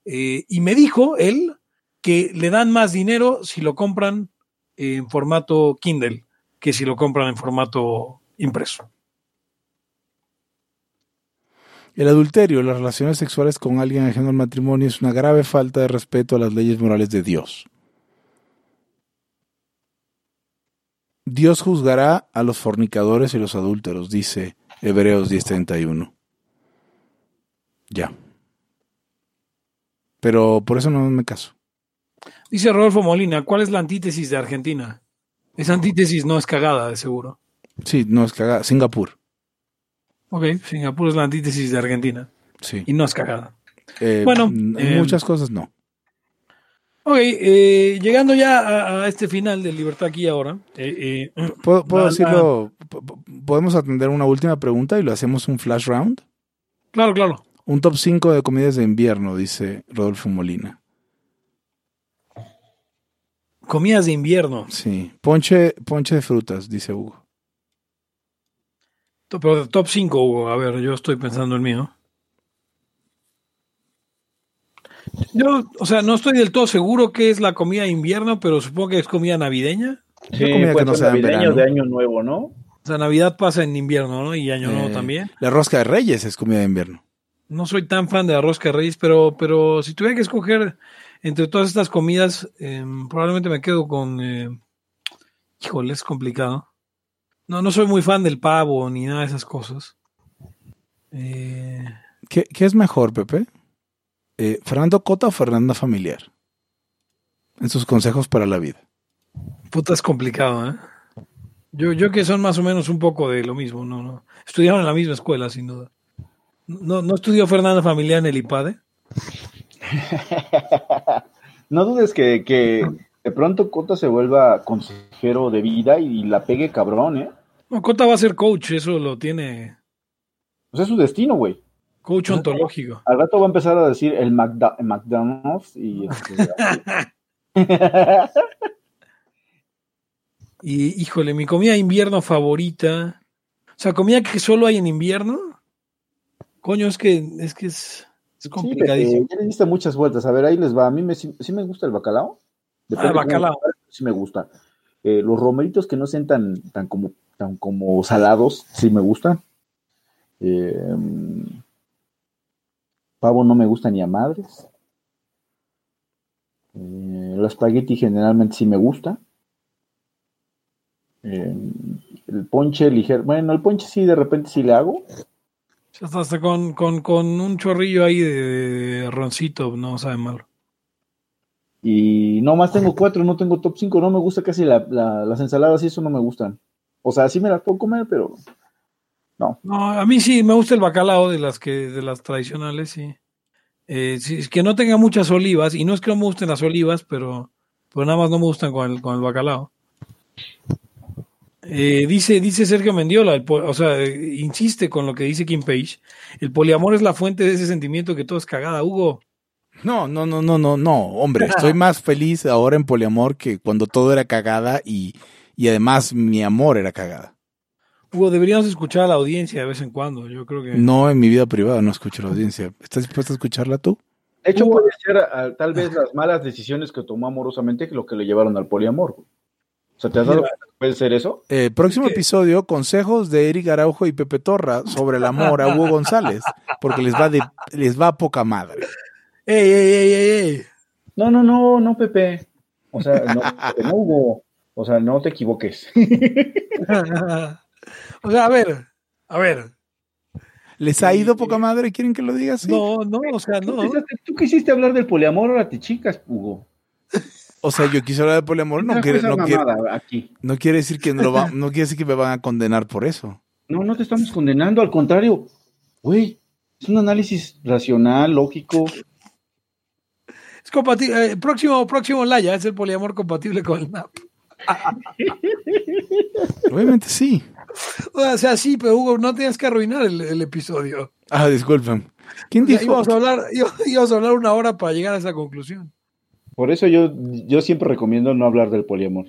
eh, y me dijo él que le dan más dinero si lo compran en formato Kindle que si lo compran en formato impreso. El adulterio, las relaciones sexuales con alguien ajeno al matrimonio es una grave falta de respeto a las leyes morales de Dios. Dios juzgará a los fornicadores y los adúlteros, dice Hebreos 10:31. Ya. Pero por eso no me caso. Dice Rodolfo Molina, ¿cuál es la antítesis de Argentina? Esa antítesis no es cagada, de seguro. Sí, no es cagada. Singapur. Ok, Singapur es la antítesis de Argentina Sí. y no es cagada. Eh, Bueno, en eh, muchas cosas no. Ok, eh, llegando ya a, a este final de Libertad aquí y ahora. eh, eh, ¿Puedo, puedo la- decirlo? po- po- ¿Podemos atender una última pregunta y lo hacemos un flash round? claro, claro. Un top 5 de comidas de invierno, dice Rodolfo Molina. Comidas de invierno. Sí. Ponche, ponche de frutas, dice Hugo. Pero top 5, Hugo. A ver, yo estoy pensando en mío. Yo, o sea, no estoy del todo seguro qué es la comida de invierno, pero supongo que es comida navideña. Sí, comida que no ser se da en navideño de año nuevo, ¿no? O sea, Navidad pasa en invierno, ¿no? Y Año Nuevo Eh, también. La rosca de reyes es comida de invierno. No soy tan fan de la rosca de reyes, pero, pero si tuviera que escoger entre todas estas comidas, eh, probablemente me quedo con... eh, híjole, es complicado. No, no soy muy fan del pavo ni nada de esas cosas. Eh, ¿Qué, qué es mejor, Pepe? Eh, ¿Fernando Cota o Fernanda Familiar? En sus consejos para la vida. puta, es complicado, ¿eh? Yo, yo que son más o menos un poco de lo mismo, no, no. Estudiaron en la misma escuela, sin duda. No, no estudió Fernanda Familiar en el IPADE. No dudes que, que de pronto Cota se vuelva consejero de vida y la pegue cabrón, ¿eh? No, Cota va a ser coach, eso lo tiene. Pues es su destino, güey. Coach ontológico. Al rato va a empezar a decir el, el McDonald's y... Y híjole, mi comida de invierno favorita. O sea, comida que solo hay en invierno. Coño, es que es que es, es Sí, complicadísimo. Pepe, ya le diste muchas vueltas. A ver, ahí les va. A mí me, sí, sí me gusta el bacalao. Depende Ah, cómo bacalao. lo prepares, Sí me gusta. Eh, los romeritos que no sean tan, tan, como, tan como salados, sí me gustan. Mm, pavo no me gusta ni a madres. Eh, espagueti generalmente sí me gusta. Eh, el ponche ligero. Bueno, el ponche sí, de repente sí le hago. Ya hasta con, con, con un chorrillo ahí de, de roncito, no sabe malo. Y no más tengo cuatro, no tengo top 5, no me gusta casi la- la- las ensaladas y eso no me gustan. O sea, sí me las puedo comer, pero No, a mí sí me gusta el bacalao de las que de las tradicionales, sí. Eh, sí, es que no tenga muchas olivas, y no es que no me gusten las olivas, pero, pero nada más no me gustan con el, con el bacalao. Eh, dice, dice Sergio Mendiola, o sea, insiste con lo que dice Kim Page. El poliamor es la fuente de ese sentimiento que todo es cagada. Hugo, No, no, no, no, no, no, hombre, estoy más feliz ahora en poliamor que cuando todo era cagada y, y además mi amor era cagada. Hugo, deberíamos escuchar a la audiencia de vez en cuando. Yo creo que. No en mi vida privada, no escucho la audiencia. ¿Estás dispuesto a escucharla tú? de hecho puede ser ah, tal vez las malas decisiones que tomó amorosamente que lo que le llevaron al poliamor. O sea, ¿te has dado cuenta que puede ser eso? Eh, próximo ¿Qué? episodio, consejos de Eric Araujo y Pepe Torra sobre el amor a Hugo González, porque les va de, les va a poca madre. ¡Ey, ey, ey, ey, ey! No, no, no, no, Pepe. O sea, no, Pepe, no hubo. O sea, no te equivoques. o sea, a ver, a ver. ¿Les ha ido poca madre? ¿Quieren que lo diga así? No, no, o sea, no. tú quisiste hablar del poliamor, ahora te chicas, Hugo. O sea, yo quise hablar de poliamor, no quiere, no quiere, aquí. no quiere decir que no, lo va- no quiere decir que me van a condenar por eso. No, no te estamos condenando, al contrario. Güey, es un análisis racional, lógico. Es compatible. eh, próximo, próximo Laya es el poliamor compatible con el NAP. Obviamente sí. O sea, sí, pero Hugo, no tenías que arruinar el, el episodio. Ah, disculpen. ¿Quién O sea, dijo? íbamos, a hablar, íbamos- a hablar una hora para llegar a esa conclusión. Por eso yo, yo siempre recomiendo no hablar del poliamor.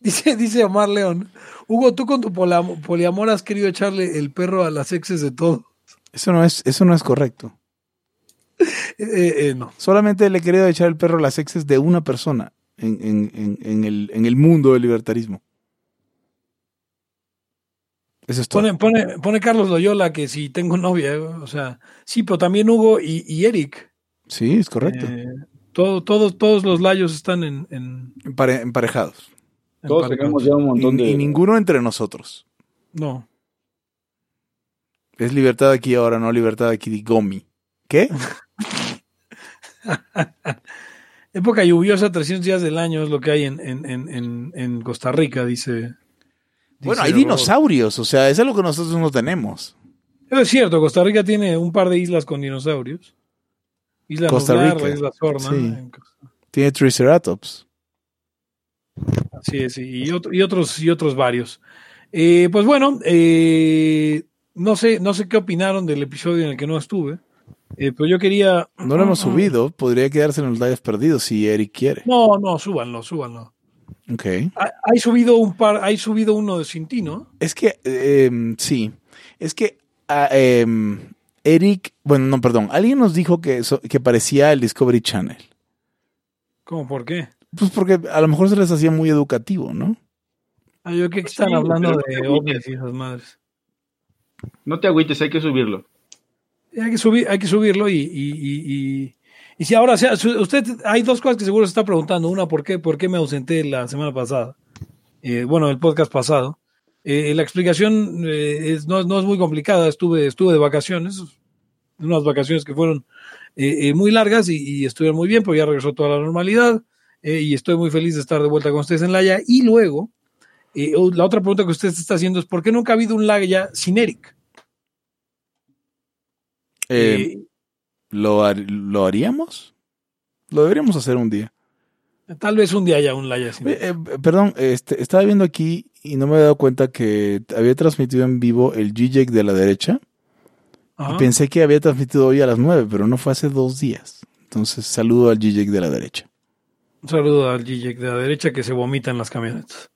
Dice, dice Omar León. Hugo, tú con tu poliamor has querido echarle el perro a las exes de todo. Eso no es, eso no es correcto. Eh, eh, eh, no. Solamente le he querido echar el perro a las exes de una persona en, en- en- en el, en el mundo del libertarismo. Eso es todo. Pone, pone, pone Carlos Loyola que si tengo novia, o sea, sí, pero también Hugo y, y Eric. Sí, es correcto. Eh, todo, todos, todos los layos están en, en, Empare- emparejados. en Todos tenemos ya un Y, montón de. y ninguno entre nosotros. No. Es libertad aquí ahora, no libertad aquí de Gomi. ¿Qué? Época lluviosa, 300 días del año es lo que hay en, en, en, en, Costa Rica, dice. Bueno, hay dinosaurios, o sea, es algo que nosotros no tenemos. Eso es cierto, Costa Rica tiene un par de islas con dinosaurios. Isla Costa Nublar, Rica, la Isla Sorna. sí. Tiene Triceratops. Así es, y, otro- y otros, y otros varios. Eh, pues bueno, eh, no sé, no sé qué opinaron del episodio en el que no estuve, eh, pero yo quería. No lo hemos subido, podría quedarse en los lives perdidos si Eric quiere. No, no, súbanlo, súbanlo. Ok. Ha- Hay subido un par, hay subido uno de Cinti, ¿no? Es que, eh, em, sí, es que ah, em, Eric, bueno, no, perdón, alguien nos dijo que, eso- que parecía el Discovery Channel. ¿Cómo por qué? Pues porque a lo mejor se les hacía muy educativo, ¿no? Ah, yo creo que están Sí, hablando de no te ovnis y esas madres. No te agüites, hay que subirlo. Hay que, subir, hay que subirlo y, y, y, y, si ahora, sea, usted, hay dos cosas que seguro se está preguntando. Una, ¿por qué, por qué me ausenté la semana pasada? Eh, bueno, el podcast pasado. Eh, la explicación eh, es, no, no es muy complicada. Estuve, estuve de vacaciones, unas vacaciones que fueron eh, muy largas y, estuvieron muy bien, porque ya regresó toda la normalidad. y estoy muy feliz de estar de vuelta con ustedes en Laia. Y luego, la otra pregunta que usted está haciendo es: ¿por qué nunca ha habido un Laia sin Eric? Eh, ¿lo, har- ¿Lo haríamos? Lo deberíamos hacer un día. Tal vez un día haya un sin Eh, eh, perdón, este, estaba viendo aquí y no me he dado cuenta que había transmitido en vivo el GJEC de la derecha. Ajá. Pensé que había transmitido hoy a las 9, pero no fue hace dos días. Entonces, saludo al GJ de la derecha. Un saludo al GJ de la derecha que se vomita en las camionetas.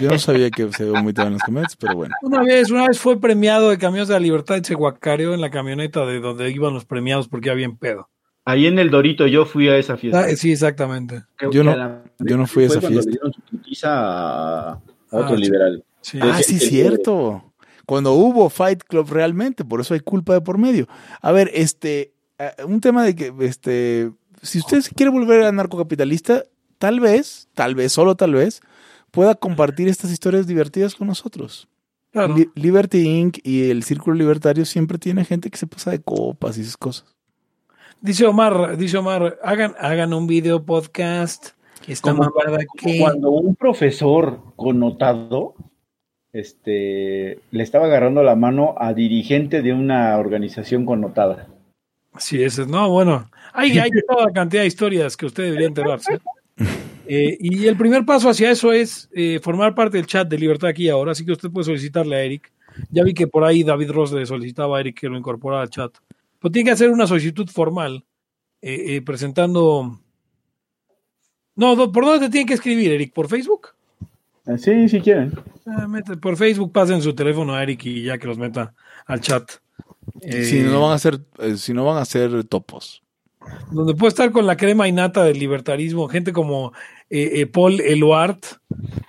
Yo no sabía que se vomitaban las camionetas, pero bueno. Una vez, una vez fue premiado de Camiones de la Libertad y se guacareó en la camioneta de donde iban los premiados porque ya bien pedo. Ahí en el Dorito yo fui a esa fiesta. Ah, sí, exactamente. Yo no- la- yo no fui a esa cuando fiesta. le dieron su putiza a, a otro Ah, sí. liberal. Sí. Ah, sí, el- cierto. Cuando hubo Fight Club realmente, por eso hay culpa de por medio. A ver, este, eh, un tema de que, este, si usted quiere volver a narcocapitalista, tal vez, tal vez, solo tal vez, pueda compartir estas historias divertidas con nosotros. Claro. Li- Liberty Inc. y el Círculo Libertario siempre tiene gente que se pasa de copas y esas cosas. Dice Omar, dice Omar, hagan, hagan un video podcast. Como mamada Como que Cuando un profesor connotado este, le estaba agarrando la mano a dirigente de una organización connotada. Sí, ese, no, bueno, hay, hay toda cantidad de historias que usted debería enterarse. Eh, y el primer paso hacia eso es eh, formar parte del chat de Libertad aquí ahora, así que usted puede solicitarle a Eric. Ya vi que por ahí David Ross le solicitaba a Eric que lo incorporara al chat. Pero tiene que hacer una solicitud formal eh, eh, presentando... No, ¿por dónde te tiene que escribir, Eric? ¿Por Facebook? Eh, Sí, si quieren. Ah, mete- por Facebook pasen su teléfono a Eric y ya que los meta al chat. Eh, si no van a ser, eh, si no van a ser topos. donde puede estar con la crema innata del libertarismo, gente como eh, eh, Paul Eluard,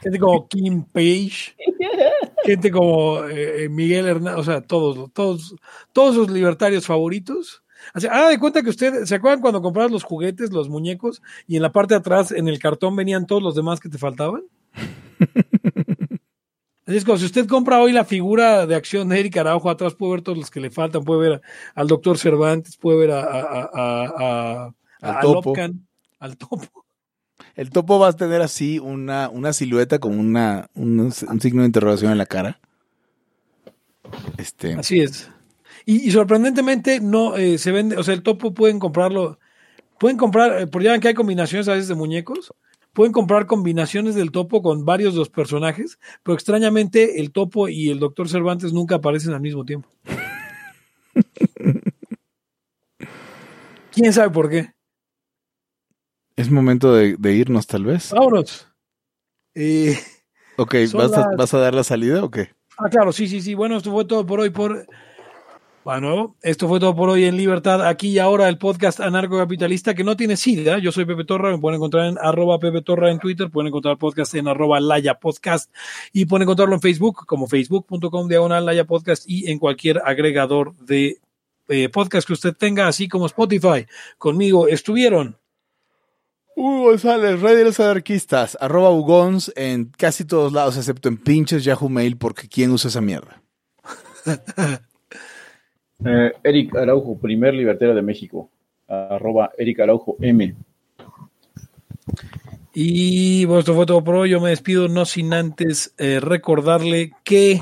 gente como Kim Page, gente como eh, Miguel Hernández, o sea, todos, todos, todos sus libertarios favoritos. Sea, haga de cuenta que usted, ¿se acuerdan cuando comprabas los juguetes, los muñecos, y en la parte de atrás, en el cartón, venían todos los demás que te faltaban? Así es como si usted compra hoy la figura de acción de Eric Araujo, atrás puede ver todos los que le faltan, puede ver al doctor Cervantes, puede ver a, a, a, a- a- Al a topo. Lopcan, al topo. El topo va a tener así una, una silueta con una, un, un signo de interrogación en la cara. Este, Así es. Y, y sorprendentemente no eh, se vende, o sea, el topo pueden comprarlo, pueden comprar, eh, porque ya ven que hay combinaciones a veces de muñecos, pueden comprar combinaciones del topo con varios de los personajes, pero extrañamente el topo y el doctor Cervantes nunca aparecen al mismo tiempo. ¿Quién sabe por qué? Es momento de, de irnos, tal vez. Vámonos. Eh, Ok, son ¿vas a, las- ¿vas a dar la salida o qué? Ah, claro, sí, sí, sí. Bueno, esto fue todo por hoy. Por bueno, esto fue todo por hoy en Libertad. Aquí y ahora el podcast anarcocapitalista que no tiene sida. Yo soy Pepe Torra. Me pueden encontrar en arroba Pepe Torra en Twitter. Pueden encontrar el podcast en arroba Laya Podcast. Y pueden encontrarlo en Facebook como facebook.com diagonal Laya Podcast y en cualquier agregador de eh, podcast que usted tenga, así como Spotify. Conmigo estuvieron. Hugo González, rey de los anarquistas, arroba Ugons en casi todos lados, excepto en pinches Yahoo Mail, porque ¿quién usa esa mierda? Eh, Eric Araujo, primer libertario de México. Arroba Eric Araujo M. Y bueno, esto fue todo por hoy. Yo me despido, no sin antes eh, recordarle que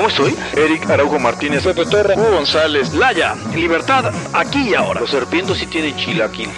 ¿Cómo estoy? Eric Araujo Martínez. Pepe Torra. Hugo González. Laya, libertad aquí y ahora. Los serpientes sí tienen chilaquil.